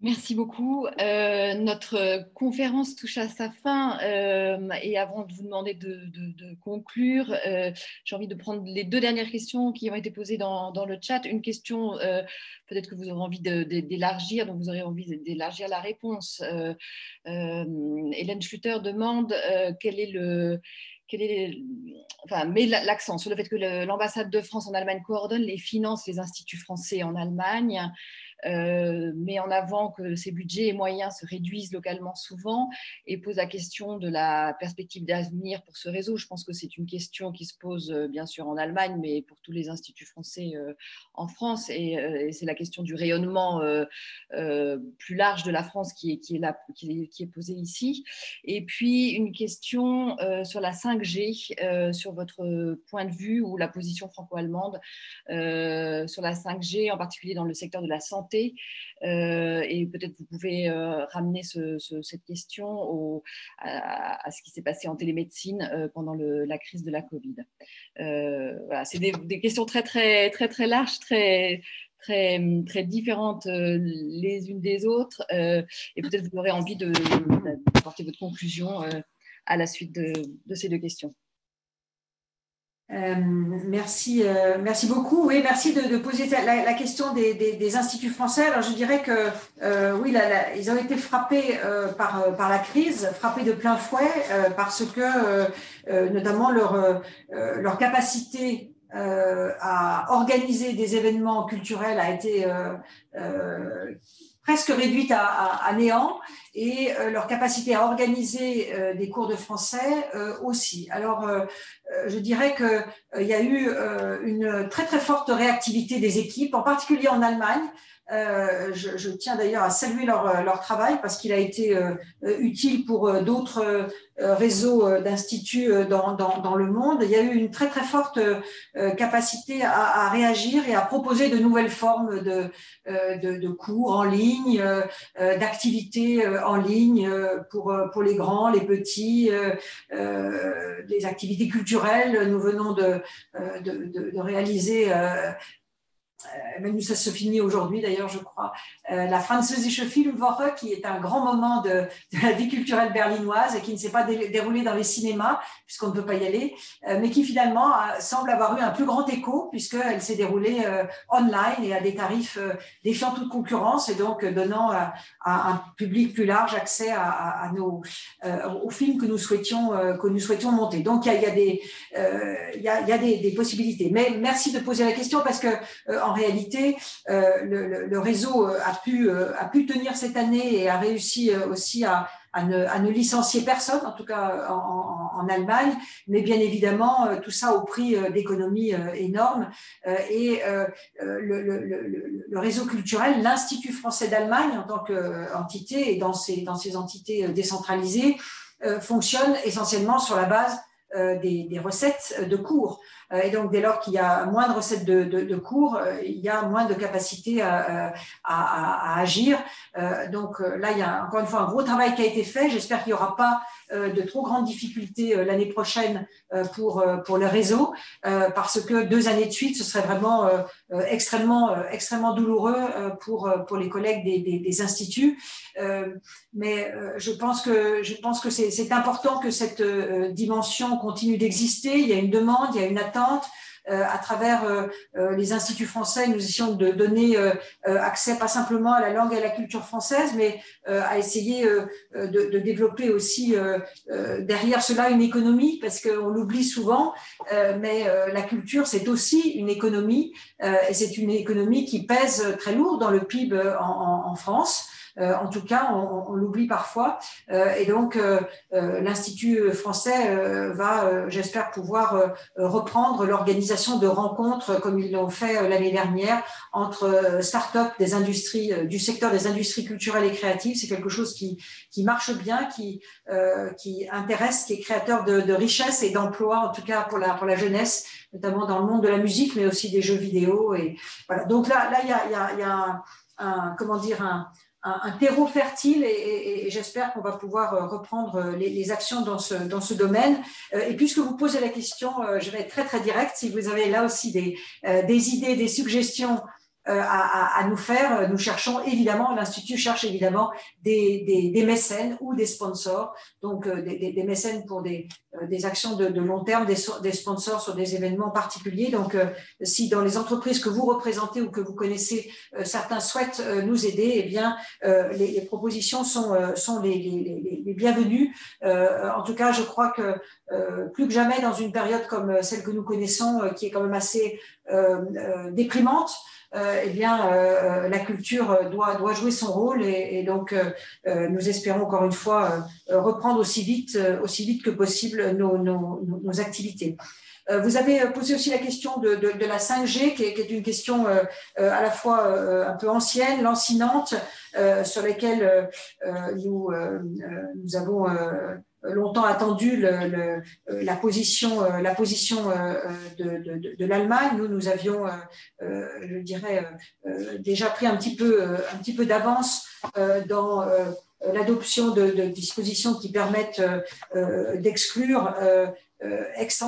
Merci beaucoup. notre conférence touche à sa fin et avant de vous demander de, conclure, j'ai envie de prendre les deux dernières questions qui ont été posées dans, dans le chat. Une question, peut-être que vous aurez envie d'élargir, donc vous aurez envie d'élargir la réponse. Hélène Schluter demande quel est le quel met l'accent sur le fait que l'ambassade de France en Allemagne coordonne les finances les instituts français en Allemagne euh, met en avant que ces budgets et moyens se réduisent localement souvent et pose la question de la perspective d'avenir pour ce réseau. Je pense que c'est une question qui se pose euh, bien sûr en Allemagne, mais pour tous les instituts français euh, en France. Et, c'est la question du rayonnement plus large de la France qui est, posée ici. Et puis une question sur la 5G, sur votre point de vue ou la position franco-allemande sur la 5G, en particulier dans le secteur de la santé euh, et peut-être vous pouvez euh, ramener cette question à, ce qui s'est passé en télémédecine euh, pendant la crise de la Covid. voilà, c'est des, questions très, très, très, très larges, très, très, très différentes les unes des autres. et peut-être vous aurez envie de, porter votre conclusion à la suite de ces deux questions. Euh, merci, euh, merci beaucoup. Oui, merci de, de poser la, la question des, des, des, instituts français. Alors, je dirais que euh, oui, ils ont été frappés euh, par, par la crise, frappés de plein fouet parce que notamment leur, leur capacité à organiser des événements culturels a été presque réduite à, néant et euh, leur capacité à organiser euh, des cours de français euh, aussi. Alors, je dirais qu'il y a eu une très très forte réactivité des équipes, en particulier en Allemagne, euh, je, je, tiens d'ailleurs à saluer leur, euh, leur travail parce qu'il a été euh, utile pour d'autres réseaux d'instituts dans, dans, dans, le monde. Il y a eu une très très forte capacité à, à réagir et à proposer de nouvelles formes de, de, de cours en ligne, d'activités en ligne pour, pour les grands, les petits, des activités culturelles. Nous venons de, de, de réaliser euh, même ça se finit aujourd'hui d'ailleurs, je crois, euh, la Französische Filmwoche, qui est un grand moment de, la vie culturelle berlinoise et qui ne s'est pas déroulé dans les cinémas, puisqu'on ne peut pas y aller, euh, mais qui finalement semble avoir eu un plus grand écho, puisqu'elle s'est déroulée online et à des tarifs défiant toute concurrence et donc donnant à, un public plus large accès à, nos, aux films que nous souhaitions, que nous souhaitions monter. Donc il y a, y a, y a, y a des, possibilités. Mais merci de poser la question parce que en réalité, euh, le, réseau euh, a pu, euh, a pu tenir cette année et a réussi aussi à, ne, licencier personne, en tout cas en, Allemagne, mais bien évidemment, tout ça au prix d'économies énormes. Et le, réseau culturel, l'Institut français d'Allemagne en tant qu'entité et dans ces entités décentralisées, fonctionne essentiellement sur la base des, recettes de cours. Euh, et donc, dès lors qu'il y a moins de recettes de, cours, euh, il y a moins de capacité à, à, agir. Euh, donc là, il y a encore une fois un gros travail qui a été fait. J'espère qu'il n'y aura pas de trop grandes difficultés l'année prochaine pour, pour le réseau, parce que deux années de suite, ce serait vraiment extrêmement, extrêmement douloureux pour, pour les collègues des instituts. Mais je pense que, je pense que c'est important que cette dimension continue d'exister. Il y a une demande, il y a une attente à travers les instituts français, nous essayons de donner accès pas simplement à la langue et à la culture française, mais à essayer de, développer aussi derrière cela une économie, parce qu'on l'oublie souvent, mais la culture, c'est aussi une économie, et c'est une économie qui pèse très lourd dans le PIB en France. Euh, en tout cas, on, l'oublie parfois. Euh, et donc, euh, l'Institut français va, j'espère, pouvoir reprendre l'organisation de rencontres comme ils l'ont fait l'année dernière entre start-up des industries, du secteur des industries culturelles et créatives. C'est quelque chose qui, qui marche bien, qui, qui intéresse, qui est créateur de, de richesses et d'emplois, en tout cas pour la, pour la jeunesse, notamment dans le monde de la musique, mais aussi des jeux vidéo. Et voilà. Donc là, là, il y a, y a, y a un, comment dire, un, un, terreau fertile et, j'espère qu'on va pouvoir euh, reprendre euh, les, actions dans ce, dans ce domaine. Euh, et puisque vous posez la question, je vais être très très direct. Si vous avez là aussi des, des idées, des suggestions euh, à, à, nous faire. Nous cherchons évidemment, l'Institut cherche évidemment des, des, des, mécènes ou des sponsors, donc euh, des, des, mécènes pour des, euh, des actions de, de, long terme, des, sponsors sur des événements particuliers. Donc, si dans les entreprises que vous représentez ou que vous connaissez, certains souhaitent nous aider, eh bien, les, les propositions sont, sont les, les, les, bienvenues. en tout cas, je crois que plus que jamais dans une période comme celle que nous connaissons, qui est quand même assez déprimante, eh bien, euh, euh, la culture doit, doit jouer son rôle et, donc nous espérons encore une fois reprendre aussi vite, aussi vite que possible nos, nos, activités. Vous avez posé aussi la question de, de, la 5G, qui est, qui est, une question à la fois un peu ancienne, lancinante, sur laquelle nous, nous avons longtemps attendu le, le, la position, euh, la position euh, de, de, de l'Allemagne. Nous, nous avions, euh, je dirais, déjà pris un petit peu, un petit peu d'avance dans l'adoption de, de, dispositions qui permettent d'exclure ex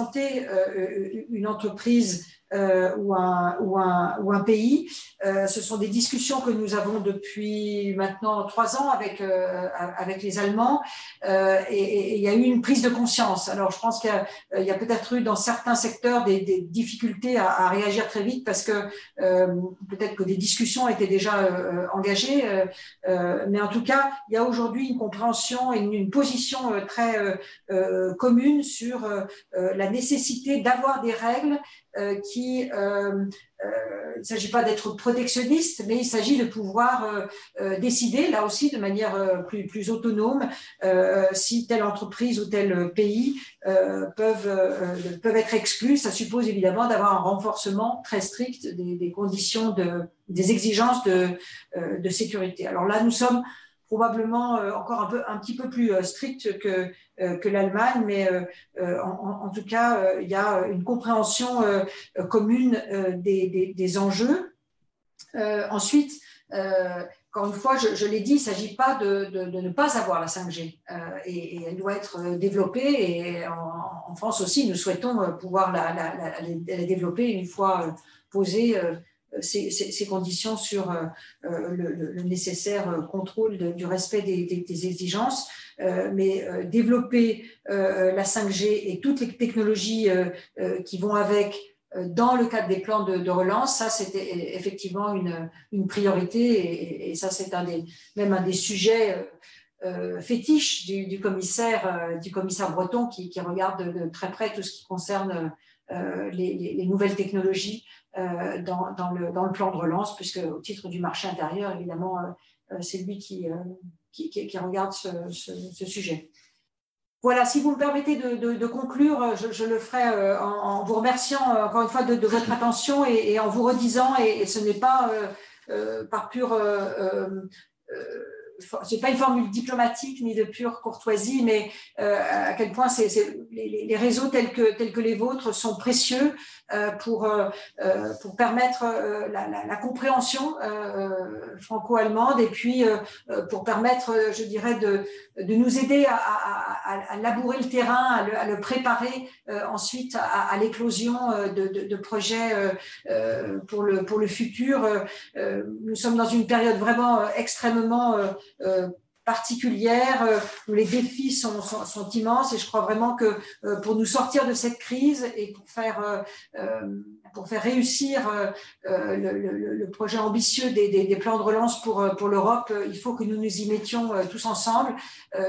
une entreprise euh, ou, un, ou, un, ou, un, pays. Euh, ce sont des discussions que nous avons depuis maintenant trois ans avec, euh, avec les Allemands euh, et, il y a eu une prise de conscience. Alors je pense qu'il y a, peut-être eu dans certains secteurs des, des difficultés à, à, réagir très vite parce que euh, peut-être que des discussions étaient déjà engagées, mais en tout cas, il y a aujourd'hui une compréhension et une, une position très commune sur la nécessité d'avoir des règles euh, qui, euh, euh, il ne s'agit pas d'être protectionniste, mais il s'agit de pouvoir décider, là aussi de manière plus, autonome, si telle entreprise ou tel pays peuvent, peuvent être exclus. Ça suppose évidemment d'avoir un renforcement très strict des, conditions, de, des exigences de, de sécurité. Alors là, nous sommes probablement euh, encore un, peu, un petit peu plus euh, strict que, euh, que l'Allemagne, mais en, tout cas, il y a une compréhension commune des, enjeux. ensuite, encore une fois, je, l'ai dit, il ne s'agit pas de, ne pas avoir la 5G et, elle doit être développée. Et en, France aussi, nous souhaitons pouvoir la développer une fois posée euh, ces, conditions sur euh, euh, le, nécessaire contrôle du respect des, exigences, mais développer la 5G et toutes les technologies qui vont avec dans le cadre des plans de, relance, ça c'était effectivement une, priorité et, ça c'est un des, même un des sujets euh, fétiches du, commissaire, du commissaire breton qui, regarde de, très près tout ce qui concerne les, les, les, nouvelles technologies dans, dans, le, plan de relance, puisque au titre du marché intérieur, évidemment, euh, c'est lui qui, regarde ce, sujet. Voilà, si vous me permettez de, conclure, je, le ferai en, vous remerciant encore une fois de, votre attention et, en vous redisant, et, ce n'est pas euh, par pure euh, c'est pas une formule diplomatique ni de pure courtoisie, mais euh, à quel point c'est, les, les, réseaux tels que, tels que les vôtres sont précieux euh, pour, euh, euh pour permettre euh, la, la, la, compréhension franco-allemande et puis pour permettre, je dirais, de, de nous aider à, à, à, labourer le terrain, à le, à le préparer ensuite à, l'éclosion de, de, de, projets pour, le, pour le futur. nous sommes dans une période vraiment extrêmement euh, particulière où les défis sont, immenses et je crois vraiment que pour nous sortir de cette crise et pour faire, pour faire réussir le, projet ambitieux des, plans de relance pour, l'Europe, il faut que nous nous y mettions tous ensemble.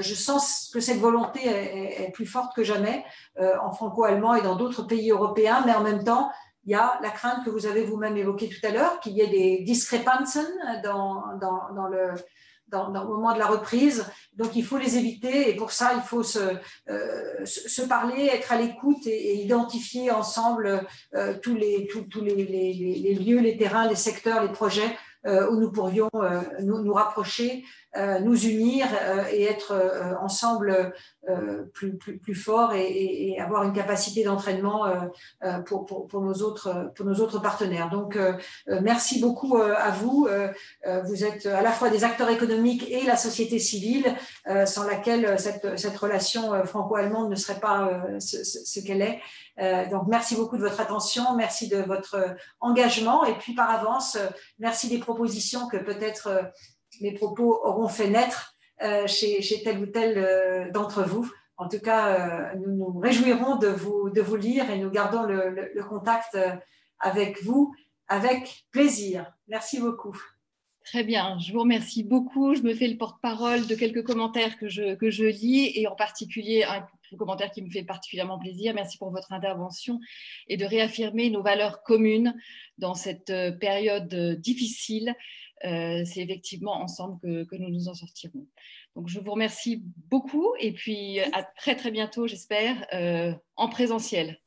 je sens que cette volonté est, plus forte que jamais en franco-allemand et dans d'autres pays européens, mais en même temps, il y a la crainte que vous avez vous-même évoquée tout à l'heure, qu'il y ait des discrepances dans le, dans, dans, le moment de la reprise. Donc, il faut les éviter et pour ça, il faut se, euh, se parler, être à l'écoute et, identifier ensemble euh, tous, les, tous, les, les, les, lieux, les terrains, les secteurs, les projets euh, où nous pourrions euh, nous, nous, rapprocher, euh, nous unir et être ensemble plus, plus, plus forts et, et, avoir une capacité d'entraînement pour, pour, pour, nos autres, pour nos autres partenaires. Donc, merci beaucoup à vous. Vous êtes à la fois des acteurs économiques et la société civile, sans laquelle cette, cette relation franco-allemande ne serait pas ce, ce qu'elle est. Euh, donc, merci beaucoup de votre attention, merci de votre engagement et puis par avance, euh, merci des propositions que peut-être euh, mes propos auront fait naître chez, tel ou tel d'entre vous. En tout cas, nous nous réjouirons de vous, de vous lire et nous gardons le, contact avec vous avec plaisir. Merci beaucoup. Très bien, je vous remercie beaucoup. Je me fais le porte-parole de quelques commentaires que je, que je lis et en particulier un commentaire qui me fait particulièrement plaisir. Merci pour votre intervention et de réaffirmer nos valeurs communes dans cette euh, période euh, difficile. Euh, c'est effectivement ensemble que, que, nous nous en sortirons. Donc, je vous remercie beaucoup et puis à très très bientôt, j'espère, en présentiel.